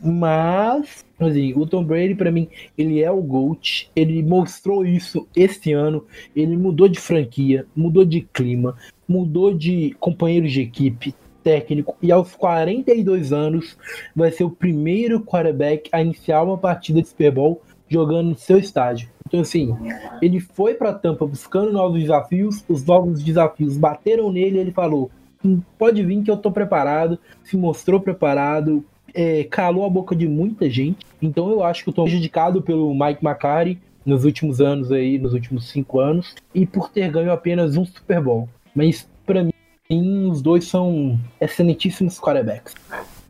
mas, assim, o Tom Brady, para mim, ele é o GOAT. Ele mostrou isso este ano. Ele mudou de franquia, mudou de clima, mudou de companheiros de equipe, técnico. E aos 42 anos, vai ser o primeiro quarterback a iniciar uma partida de Super Bowl jogando no seu estádio. Então, assim, ele foi para Tampa buscando novos desafios, os novos desafios bateram nele ele falou: hum, pode vir que eu tô preparado, se mostrou preparado, é, calou a boca de muita gente. Então, eu acho que eu tô prejudicado pelo Mike McCarthy nos últimos anos aí, nos últimos cinco anos, e por ter ganho apenas um Super Bowl. Mas, para mim, os dois são excelentíssimos quarterbacks.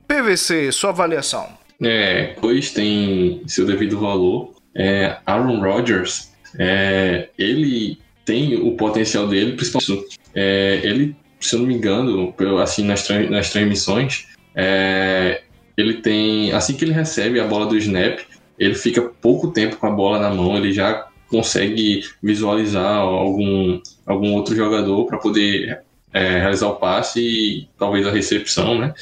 PVC, sua avaliação. É, pois tem seu devido valor. É, Aaron Rodgers, é, ele tem o potencial dele, principalmente é, ele, se eu não me engano, assim nas, nas transmissões, é, ele tem assim que ele recebe a bola do snap, ele fica pouco tempo com a bola na mão, ele já consegue visualizar algum algum outro jogador para poder é, realizar o passe e talvez a recepção, né?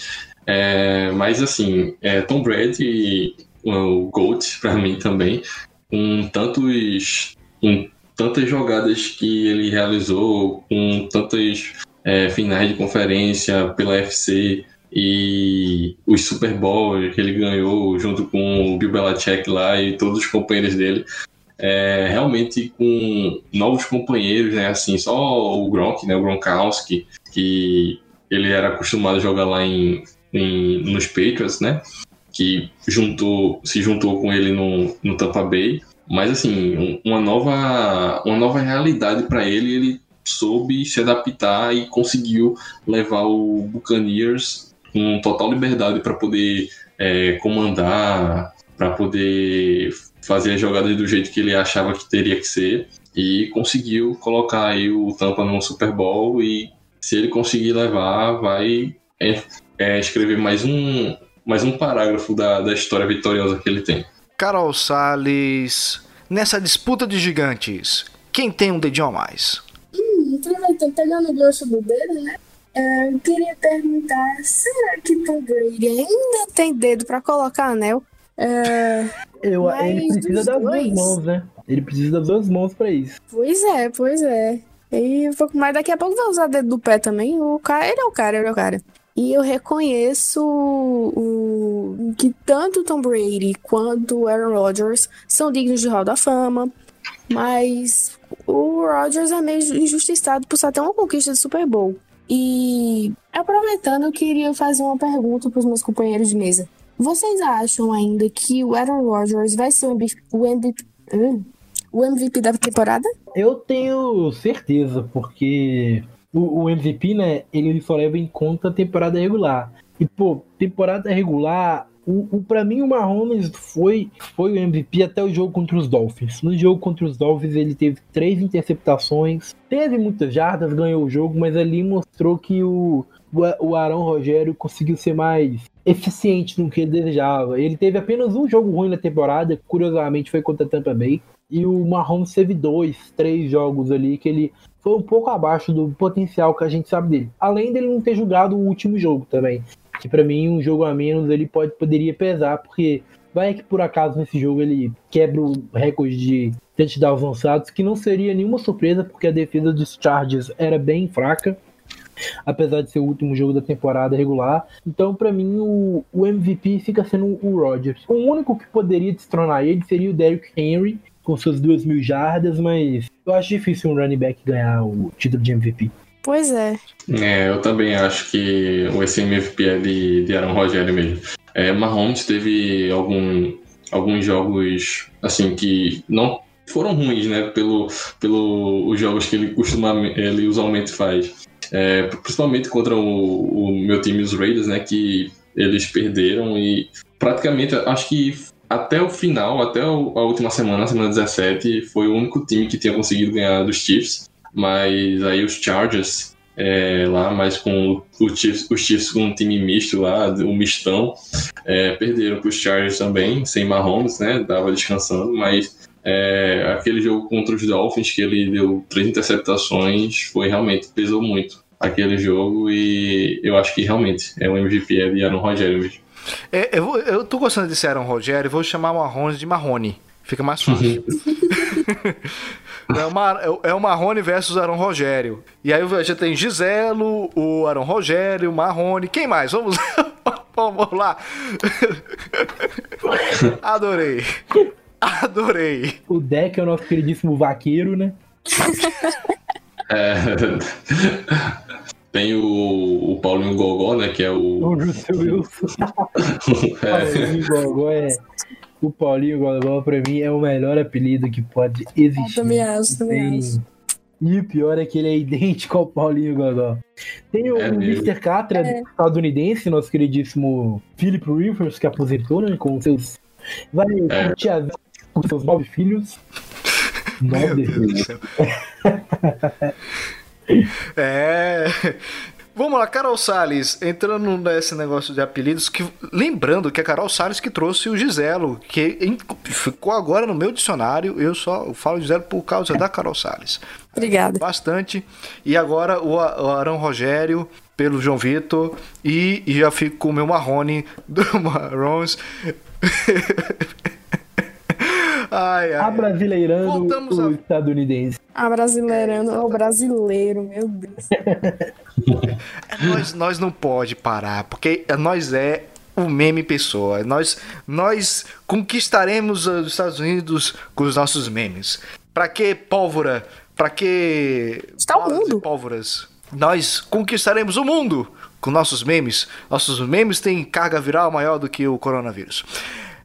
É, mas assim, é, Tom Brady, o GOAT *laughs* para mim também, com tantos, com tantas jogadas que ele realizou, com tantas é, finais de conferência pela FC e os Super Bowls que ele ganhou junto com o Bill Belichick lá e todos os companheiros dele. É, realmente com novos companheiros, né? Assim, só o Gronk, né? O Gronkowski, que ele era acostumado a jogar lá em em, nos Patriots, né? Que juntou, se juntou com ele no, no Tampa Bay. Mas assim, uma nova, uma nova realidade para ele, ele soube se adaptar e conseguiu levar o Buccaneers com total liberdade para poder é, comandar, para poder fazer as jogadas do jeito que ele achava que teria que ser e conseguiu colocar aí o Tampa no Super Bowl e se ele conseguir levar, vai é, é, escrever mais um, mais um parágrafo da, da história vitoriosa que ele tem. Carol Salles, nessa disputa de gigantes, quem tem um dedinho a mais? Hum, aproveitando, pegando o gancho do dedo, né? É, eu queria perguntar, será que Tom Brady ainda tem dedo para colocar anel? É, Eu, Mas ele precisa das dois- duas mãos, né? Ele precisa das duas mãos pra isso. pois é, pois é. E um pouco mais daqui a pouco vai usar dedo do pé também. O cara, ele é o cara, ele é o cara. E eu reconheço o, que tanto Tom Brady quanto Aaron Rodgers são dignos de Hall da Fama, mas o Rodgers é meio injustiçado por só ter uma conquista de Super Bowl. E aproveitando, eu queria fazer uma pergunta para os meus companheiros de mesa. Vocês acham ainda que o Aaron Rodgers vai ser o MVP, o MVP, hum, o MVP da temporada? Eu tenho certeza, porque o, o MVP, né, ele só leva em conta a temporada regular. E, pô, temporada regular, o, o, pra mim o Mahomes foi, foi o MVP até o jogo contra os Dolphins. No jogo contra os Dolphins ele teve três interceptações, teve muitas jardas, ganhou o jogo, mas ali mostrou que o, o, o Arão Rogério conseguiu ser mais eficiente no que ele desejava. Ele teve apenas um jogo ruim na temporada, curiosamente foi contra a Tampa Bay. E o Mahomes teve dois, três jogos ali que ele foi um pouco abaixo do potencial que a gente sabe dele. Além dele não ter jogado o último jogo também. Que para mim um jogo a menos ele pode poderia pesar, porque vai que por acaso nesse jogo ele quebra o recorde de touchdowns lançados, que não seria nenhuma surpresa, porque a defesa dos Chargers era bem fraca apesar de ser o último jogo da temporada regular. Então, para mim, o, o, MVP fica sendo o Rodgers. O único que poderia destronar ele seria o Derrick Henry, com suas duas mil jardas, mas eu acho difícil um running back ganhar o título de MVP. Pois é. É, eu também acho que o esse MVP é de, de Aaron Rodgers mesmo. É, Mahomes teve algum, alguns jogos assim que não foram ruins, né? Pelo, pelo os jogos que ele costuma, ele usualmente faz. É, principalmente contra o, o, meu time, os Raiders, né? Que eles perderam e praticamente acho que até o final, até a última semana, a semana 17, foi o único time que tinha conseguido ganhar dos Chiefs. Mas aí os Chargers, é, lá, mas com o Chiefs, os Chiefs com um time misto lá, o um mistão, é, perderam para os Chargers também, sem Mahomes, né? Dava descansando, mas é, aquele jogo contra os Dolphins, que ele deu três interceptações, foi realmente, pesou muito aquele jogo e eu acho que realmente é o MVP é de Aaron mesmo. É, eu, vou, eu tô gostando desse Aaron Rogério, vou chamar o Marrone de Marrone. Fica mais fácil. é, uma, *laughs* é o Marrone versus Aaron Rogério. E aí já tem Giselo, o Aaron Rogério, o Marrone. Quem mais? Vamos, *laughs* vamos lá. *laughs* Adorei. Adorei. O Deck é o nosso queridíssimo vaqueiro, né? É, tem o, o Paulinho Gogó, né? Que é o. *laughs* O Russell Wilson. *laughs* é. Paulinho Gogó é. O Paulinho Gogó, pra mim, é o melhor apelido que pode existir. Eu também acho, também acho. E o pior é que ele é idêntico ao Paulinho Gogó. Tem o, É. Mr. Catra, estadunidense, nosso queridíssimo Philip Rivers, que aposentou, né? Com seus. Vai É. com seus nove filhos. *laughs* Meu Nove Deus do filhos. *laughs* É. Vamos lá, Carol Salles, entrando nesse negócio de apelidos, que lembrando que é Carol Salles que trouxe o Giselo, que ficou agora no meu dicionário, eu só falo Giselo por causa da Carol Salles. Obrigada. Bastante. E agora o, o Arão Rogério, pelo João Vitor, e, e já fico com o meu Marrone do *laughs* Marrons. *laughs* ai, ai. Abrasileirando Voltamos o a- estadunidense. A brasileirando é o brasileiro, meu Deus. É, Nós, nós não pode parar, porque nós é o meme pessoa. Nós, nós conquistaremos os Estados Unidos com os nossos memes. Pra que pólvora? Pra que Está o mundo. pólvoras? Nós conquistaremos o mundo com nossos memes. Nossos memes têm carga viral maior do que o coronavírus.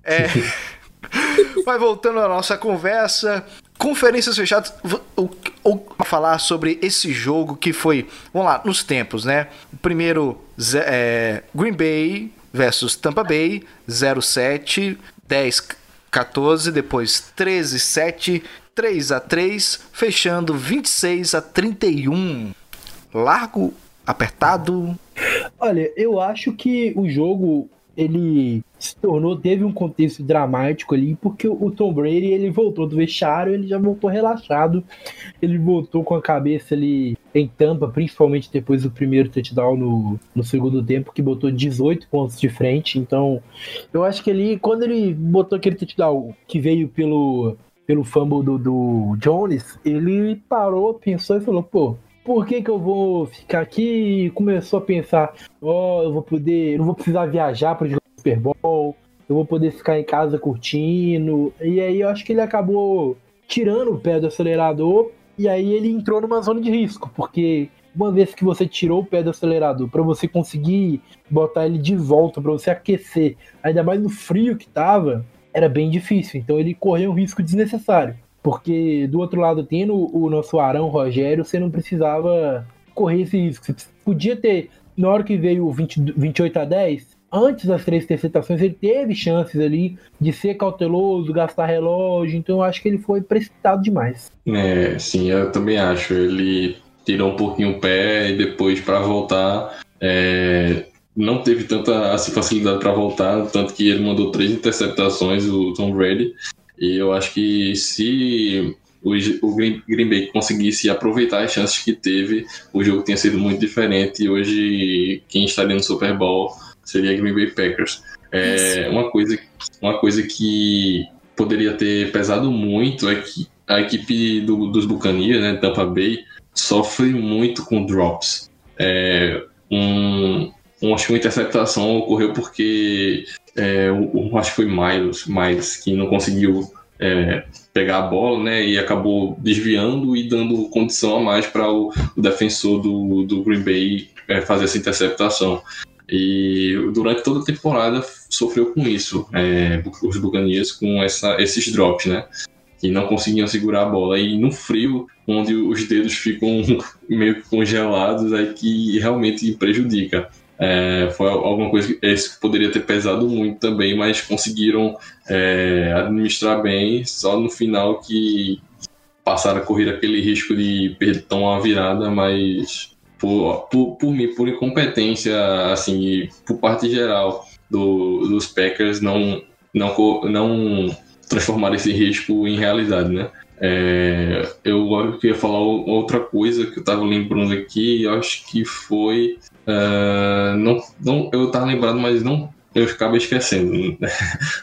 É... *laughs* *laughs* Vai voltando à nossa conversa. Conferências fechadas. v- O, o, pra falar sobre esse jogo que foi. Vamos lá, nos tempos, né? Primeiro é, Green Bay versus Tampa Bay, 07, 10. 14, depois 13, 7, 3 a 3, fechando 26 a 31. Largo, apertado. Olha, eu acho que o jogo ele se tornou, teve um contexto dramático ali, porque o Tom Brady ele voltou do vestiário, ele já voltou relaxado, ele voltou com a cabeça ali em tampa, principalmente depois do primeiro touchdown no, no segundo tempo, que botou 18 pontos de frente. Então, eu acho que ele, quando ele botou aquele touchdown que veio pelo, pelo fumble do, do Jones, ele parou, pensou e falou: pô, por que, que eu vou ficar aqui? E começou a pensar, ó, oh, eu vou poder, não vou precisar viajar para jogar Super Bowl, eu vou poder ficar em casa curtindo. E aí eu acho que ele acabou tirando o pé do acelerador e aí ele entrou numa zona de risco, porque uma vez que você tirou o pé do acelerador, para você conseguir botar ele de volta, para você aquecer, ainda mais no frio que tava, era bem difícil. Então ele correu um risco desnecessário. Porque do outro lado, tendo o nosso Arão Rogério, você não precisava correr esse risco. Você podia ter, na hora que veio o 20, 28 a 10, antes das três interceptações, ele teve chances ali de ser cauteloso, gastar relógio. Então eu acho que ele foi precipitado demais. É, sim, eu também acho. Ele tirou um pouquinho o pé e depois para voltar. É, não teve tanta assim, facilidade para voltar, tanto que ele mandou três interceptações, o Tom Brady, e eu acho que se o Green Bay conseguisse aproveitar as chances que teve, o jogo tinha sido muito diferente. E hoje, quem estaria no Super Bowl seria Green Bay Packers. É, uma, coisa, uma coisa que poderia ter pesado muito é que a equipe do, dos Buccaneers, né, Tampa Bay, sofre muito com drops. É, um, um, que uma interceptação ocorreu porque é, o, acho que foi Miles, Miles que não conseguiu é, pegar a bola, né, e acabou desviando e dando condição a mais para o, o, defensor do, do Green Bay é, fazer essa interceptação. E durante toda a temporada sofreu com isso, é, os Buccaneers com essa, esses drops, né? Que não conseguiam segurar a bola. E no frio, onde os dedos ficam *laughs* meio congelados, aí que realmente prejudica. É, foi alguma coisa que esse poderia ter pesado muito também, mas conseguiram é, administrar bem, só no final que passaram a correr aquele risco de perder uma virada, mas por, por, por mim, por incompetência, assim, por parte geral do, dos Packers não, não, não transformar esse risco em realidade, né? É, eu queria falar outra coisa que eu tava lembrando aqui, acho que foi. Uh, não, não, eu tava lembrando, mas não. Eu acabei esquecendo. *laughs*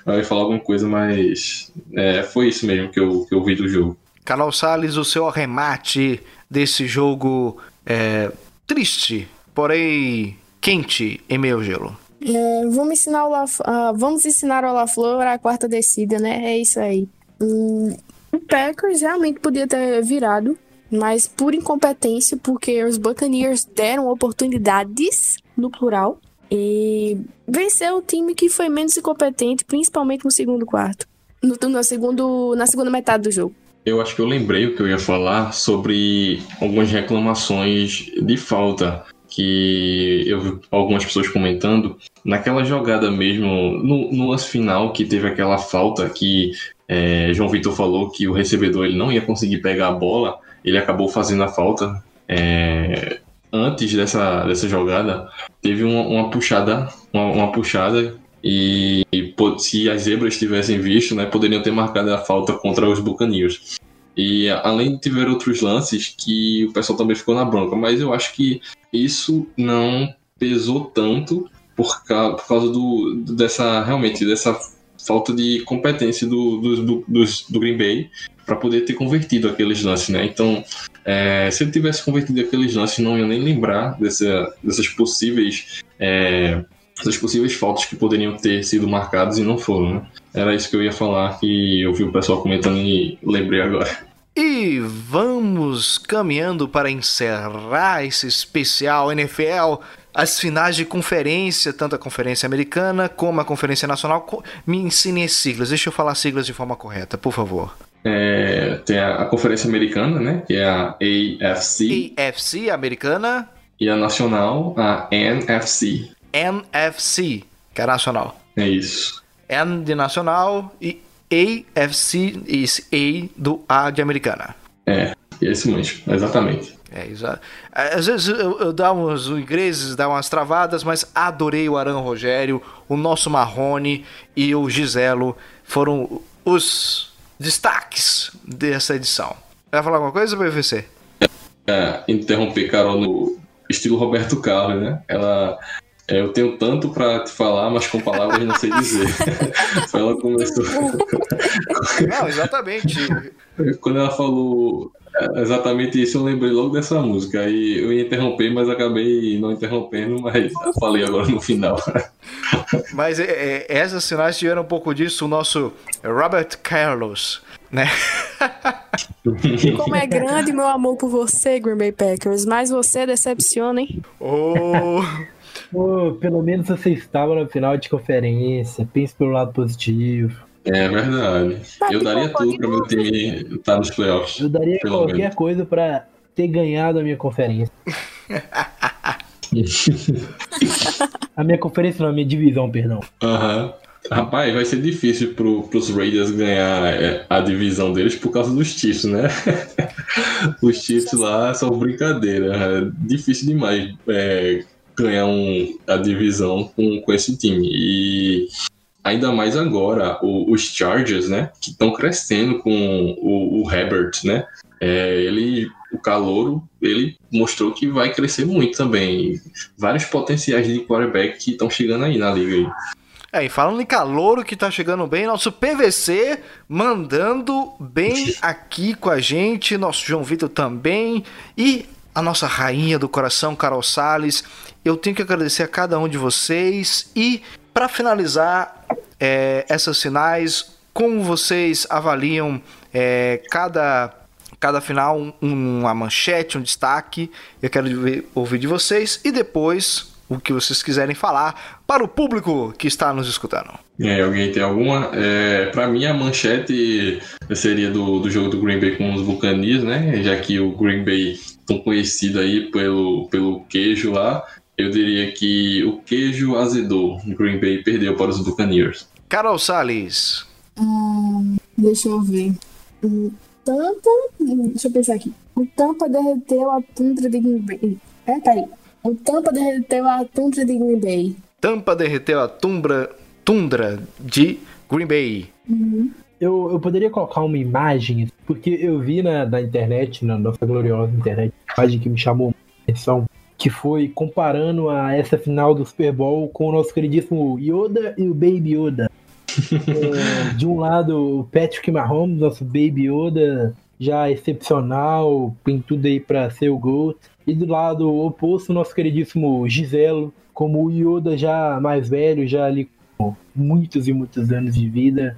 eu ia falar alguma coisa, mas. É, foi isso mesmo que eu, que eu vi do jogo. Carol Salles, o seu arremate desse jogo é, triste, porém quente em meio gelo. É, vamos ensinar o La, uh, vamos ensinar o La Flor a quarta descida, né? É isso aí. Hum, o Packers realmente podia ter virado, mas por incompetência, porque os Buccaneers deram oportunidades, no plural, e venceu o time que foi menos incompetente, principalmente no segundo quarto. No, no segundo, na segunda metade do jogo. Eu acho que eu lembrei o que eu ia falar sobre algumas reclamações de falta que eu vi algumas pessoas comentando. Naquela jogada mesmo, no, no lance final, que teve aquela falta que é, João Vitor falou que o recebedor ele não ia conseguir pegar a bola, ele acabou fazendo a falta. É, antes dessa, dessa jogada, teve uma, uma puxada, uma, uma, puxada e, e se as zebras tivessem visto, né, poderiam ter marcado a falta contra os Buccaneers. E além de tiver outros lances que o pessoal também ficou na bronca, mas eu acho que isso não pesou tanto por, causa, por causa do, dessa realmente dessa falta de competência do, do, do, do Green Bay para poder ter convertido aqueles lances, né? Então, é, se ele tivesse convertido aqueles lances, não ia nem lembrar dessa, dessas possíveis é, essas possíveis faltas que poderiam ter sido marcadas e não foram, né? Era isso que eu ia falar que eu vi o pessoal comentando e lembrei agora. E vamos caminhando para encerrar esse especial NFL as finais de conferência, tanto a conferência americana como a conferência nacional. Me ensine as siglas, deixa eu falar siglas de forma correta, por favor. É, tem a, a, conferência americana, né, que é a AFC. AFC, americana. E a nacional, a NFC. NFC, que é nacional. É isso. N de nacional e AFC, esse A do A de americana. É, esse mesmo, exatamente. É, exato. Às vezes eu, eu dá ingleses, dá umas travadas, mas adorei o Arão Rogério, o nosso Marrone e o Giselo foram os destaques dessa edição. Vai falar alguma coisa, PVC? É, interromper Carol no estilo Roberto Carlos, né? Ela é, eu tenho tanto para te falar, mas com palavras não sei dizer. *laughs* ela começou. Não, exatamente. Quando ela falou é, exatamente isso, eu lembrei logo dessa música. Aí eu ia interromper, mas acabei não interrompendo, mas falei agora no final. *laughs* Mas é, é, essas sinais tiveram um pouco disso, o nosso Robert Carlos, né? *laughs* Como é grande meu amor por você, Green Bay Packers, mas você decepciona, hein? Oh. *laughs* Pô, pelo menos você estava na final de conferência. Pense pelo lado positivo. É verdade. Mas eu daria tudo para meu time estar nos playoffs. Eu daria qualquer menos. coisa para ter ganhado a minha conferência. *laughs* a minha conferência não, a minha divisão, perdão. Aham. Uhum. Rapaz, vai ser difícil pro, pros Raiders ganhar é, a divisão deles por causa dos Chiefs, né? *laughs* Os Chiefs lá são brincadeira. É difícil demais é, ganhar um, a divisão com, com esse time. E ainda mais agora, o, os Chargers, né? Que estão crescendo com o, o Herbert, né? É, ele, o calouro, ele mostrou que vai crescer muito também. Vários potenciais de quarterback que estão chegando aí na liga. Aí. É, e falando em calouro que tá chegando bem, nosso PVC mandando bem *laughs* aqui com a gente, nosso João Vitor também. E a nossa rainha do coração, Carol Sales. Eu tenho que agradecer a cada um de vocês e para finalizar é, essas sinais, como vocês avaliam é, cada cada final um, uma manchete, um destaque. Eu quero ver, ouvir de vocês e depois o que vocês quiserem falar para o público que está nos escutando. É, alguém tem alguma? É, para mim a manchete seria do, do jogo do Green Bay com os Buccaneers, né? Já que o Green Bay tão conhecido aí pelo, pelo queijo lá. Eu diria que o queijo azedou. Green Bay perdeu para os Buccaneers. Carol Salles. Hum, deixa eu ver. O Tampa. Deixa eu pensar aqui. O Tampa derreteu a tundra de Green Bay. É, tá aí. O Tampa derreteu a tundra de Green Bay. Tampa derreteu a tundra, tundra de Green Bay. Uhum. Eu, eu poderia colocar uma imagem, porque eu vi na, na internet, na nossa gloriosa internet, uma imagem que me chamou a atenção, que foi comparando a essa final do Super Bowl com o nosso queridíssimo Yoda e o Baby Yoda. é, *laughs* de um lado, o Patrick Mahomes, nosso Baby Yoda, já excepcional, tem tudo aí para ser o GOAT. E do lado oposto, o nosso queridíssimo Giselo, como o Yoda já mais velho, já ali com muitos e muitos anos de vida,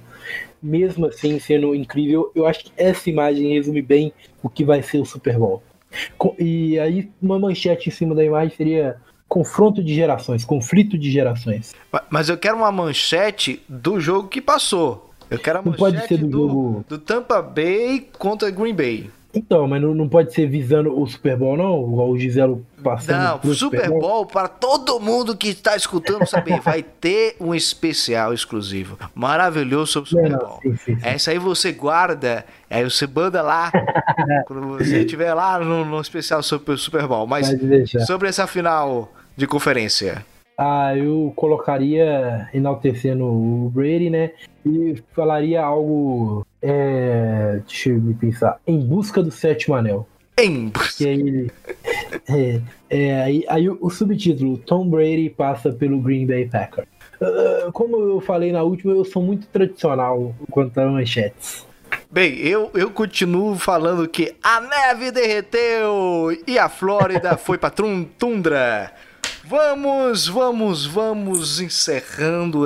mesmo assim sendo incrível, eu acho que essa imagem resume bem o que vai ser o Super Bowl. E aí, uma manchete em cima da imagem seria confronto de gerações, conflito de gerações. Mas eu quero uma manchete do jogo que passou. Eu quero a manchete Não pode ser do, do, jogo... do Tampa Bay contra Green Bay. Então, mas não, não pode ser visando o Super Bowl, não? Igual o Giselo passando. Não, Super, Super Bowl, Bowl, para todo mundo que está escutando saber, vai ter um especial exclusivo. Maravilhoso sobre o Super Bowl. Não, sim, sim, sim. Essa aí você guarda, aí você banda lá, *laughs* quando você estiver lá no, no, especial sobre o Super Bowl. Mas sobre essa final de conferência. Ah, eu colocaria enaltecendo o Brady, né? E falaria algo. É, deixa eu me pensar. Em busca do sétimo anel. Em busca. Aí, é, é, aí, aí o, o, subtítulo: Tom Brady passa pelo Green Bay Packers. Uh, como eu falei na última, eu sou muito tradicional quanto a manchetes. Bem, eu, eu continuo falando que a neve derreteu e a Flórida *laughs* foi pra tundra. Vamos, vamos, vamos encerrando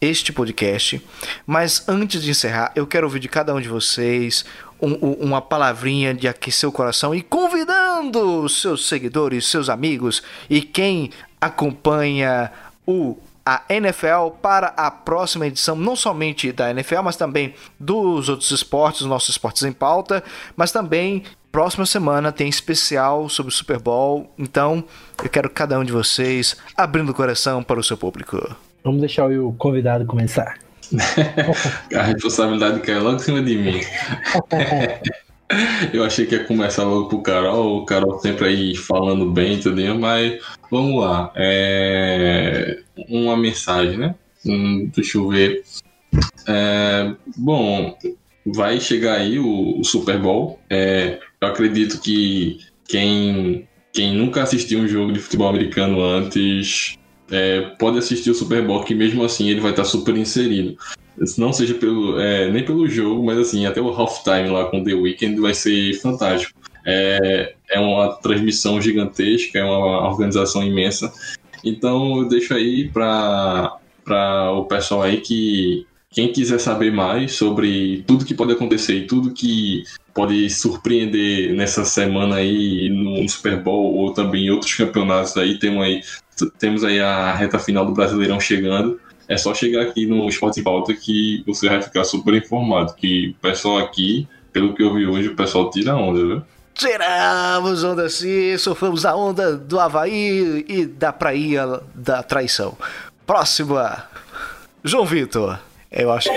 este podcast. Mas antes de encerrar, eu quero ouvir de cada um de vocês um, uma palavrinha de aquecer o coração e convidando seus seguidores, seus amigos e quem acompanha o a NFL para a próxima edição, não somente da NFL, mas também dos outros esportes, nossos esportes em pauta, mas também Próxima semana tem especial sobre o Super Bowl, então eu quero cada um de vocês abrindo o coração para o seu público. Vamos deixar o convidado começar. *laughs* a responsabilidade cai logo em cima de mim. *laughs* Eu achei que ia começar logo com o Carol, o Carol sempre aí falando bem, entendeu? Mas vamos lá. É... Uma mensagem, né? Hum, deixa eu ver. É... Bom, vai chegar aí o, o Super Bowl. É... Eu acredito que quem, quem nunca assistiu um jogo de futebol americano antes é, pode assistir o Super Bowl, que mesmo assim ele vai estar super inserido não seja pelo, é, nem pelo jogo, mas assim, até o halftime lá com The Weeknd vai ser fantástico. É, é uma transmissão gigantesca, é uma organização imensa. Então eu deixo aí para o pessoal aí que quem quiser saber mais sobre tudo que pode acontecer e tudo que pode surpreender nessa semana aí no Super Bowl ou também em outros campeonatos aí, temos aí, temos aí a reta final do Brasileirão chegando. É só chegar aqui no Esporte em Pauta que você vai ficar super informado. Que o pessoal aqui, pelo que eu vi hoje, o pessoal tira onda, viu? Tiramos onda sim, sofremos a onda do Havaí e da praia da traição. Próxima, João Vitor. Eu acho.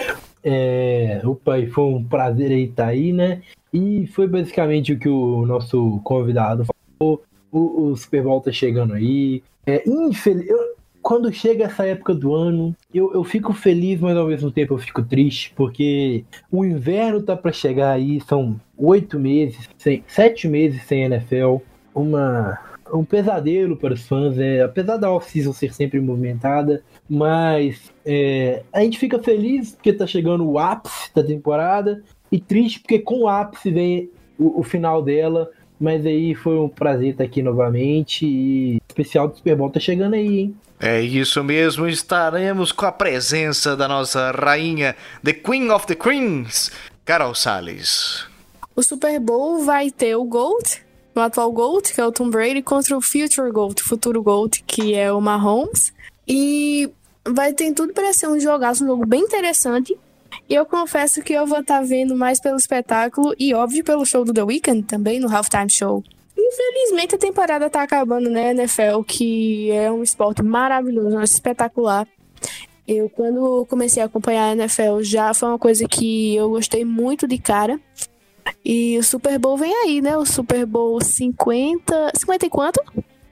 É, opa, e foi um prazer aí estar tá aí, né? E foi basicamente o que o nosso convidado falou. O, o Super Bowl tá chegando aí. É, infeliz... eu, quando chega essa época do ano, eu, eu fico feliz, mas ao mesmo tempo eu fico triste, porque o inverno tá para chegar aí, são oito meses, sete meses sem NFL, uma, um pesadelo para os fãs, é, apesar da off-season ser sempre movimentada, mas é, a gente fica feliz porque tá chegando o ápice da temporada, e triste porque com o ápice vem o, o final dela, mas aí foi um prazer estar aqui novamente e o especial do Super Bowl tá chegando aí, hein? É isso mesmo, estaremos com a presença da nossa rainha, The Queen of the Queens, Carol Salles. O Super Bowl vai ter o Gold, o atual Gold, que é o Tom Brady, contra o Future Gold, futuro Gold, que é o Mahomes. E vai ter tudo para ser um jogaço, um jogo bem interessante. E eu confesso que eu vou estar tá vendo mais pelo espetáculo e, óbvio, pelo show do The Weeknd também, no Halftime Show. Infelizmente a temporada tá acabando, né, NFL, que é um esporte maravilhoso, espetacular. Eu, quando comecei a acompanhar a NFL, já foi uma coisa que eu gostei muito de cara. E o Super Bowl vem aí, né? O Super Bowl 50. 50 e quanto?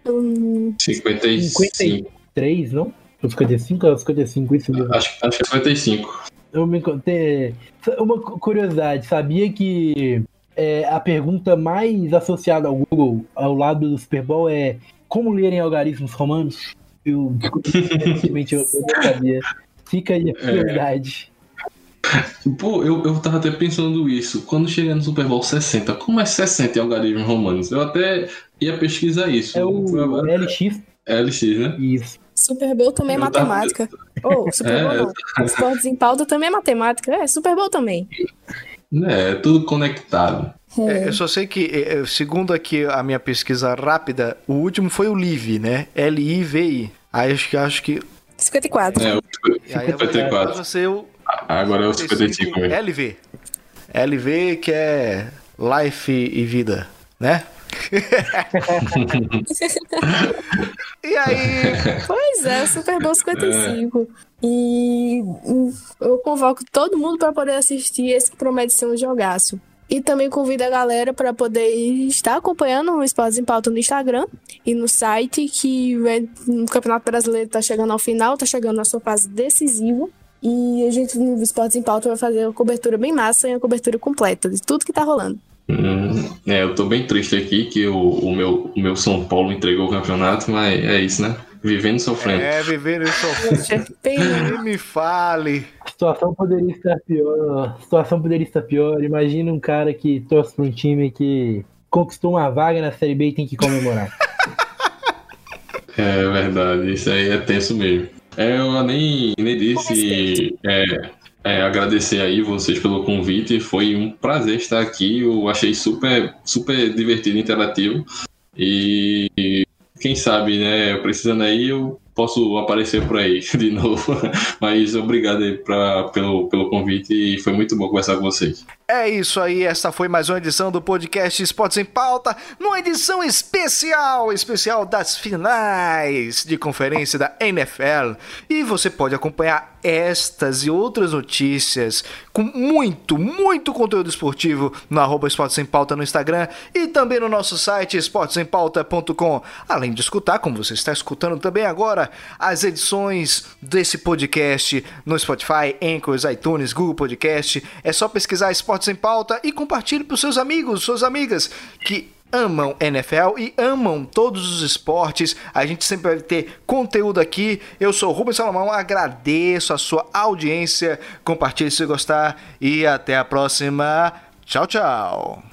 Um... 55. 53, não? 55 ou 55, isso mesmo. Acho, acho que é 55. Eu me contei. Uma curiosidade, sabia que é, a pergunta mais associada ao Google, ao lado do Super Bowl, é como lerem algarismos romanos? Eu, recentemente, eu, eu não sabia. Fica aí a prioridade. É. Pô, eu, eu tava até pensando isso. Quando chegar no Super Bowl 60, como é 60 em algarismos romanos? Eu até ia pesquisar isso. É o LX. É LX, né? Isso. Super Bowl também é matemática. Ou, oh, Super Bowl é, não. Esportes em pauta também é matemática. É, Super Bowl também. É, é tudo conectado. É, eu só sei que, é, é, segundo aqui a minha pesquisa rápida, o último foi o LIVI, né? L-I-V-I. Aí acho que acho que. 54. É, o 54. Você o Agora é o 55 mesmo. LV. LV que é Life e Vida, né? *laughs* e aí? Pois é, Super Bowl 55. É. E eu convoco todo mundo para poder assistir esse que promete ser um jogaço. E também convido a galera para poder estar acompanhando o Esportes em Pauta no Instagram e no site, que o Campeonato Brasileiro está chegando ao final, está chegando na sua fase decisiva. E a gente no Esportes em Pauta vai fazer uma cobertura bem massa e uma cobertura completa de tudo que está rolando. Hum, é, eu tô bem triste aqui que o, o, meu, o meu São Paulo entregou o campeonato, mas é isso, né? Vivendo e sofrendo. É, vivendo e sofrendo. Nem me fale. A situação poderia estar pior. A situação poderia estar pior. Imagina um cara que torce para um time que conquistou uma vaga na Série B e tem que comemorar. *laughs* é verdade, isso aí é tenso mesmo. É, eu nem, nem disse. É, é, agradecer aí vocês pelo convite. Foi um prazer estar aqui. Eu achei super, super divertido e interativo. E quem sabe, né, precisando aí, eu posso aparecer por aí *laughs* de novo. Mas obrigado aí pra, pelo, pelo convite e foi muito bom conversar com vocês. É isso aí, esta foi mais uma edição do podcast Esportes em Pauta, numa edição especial, especial das finais de conferência da NFL. E você pode acompanhar estas e outras notícias com muito, muito conteúdo esportivo no arroba Esportes em Pauta no Instagram e também no nosso site esportesempauta.com. Além de escutar, como você está escutando também agora, as edições desse podcast no Spotify, Anchors, iTunes, Google Podcast. É só pesquisar Esportes em Pauta e compartilhe para os seus amigos, suas amigas que amam NFL e amam todos os esportes. A gente sempre vai ter conteúdo aqui. Eu sou Rubens Salomão, agradeço a sua audiência. Compartilhe se gostar e até a próxima. Tchau, tchau.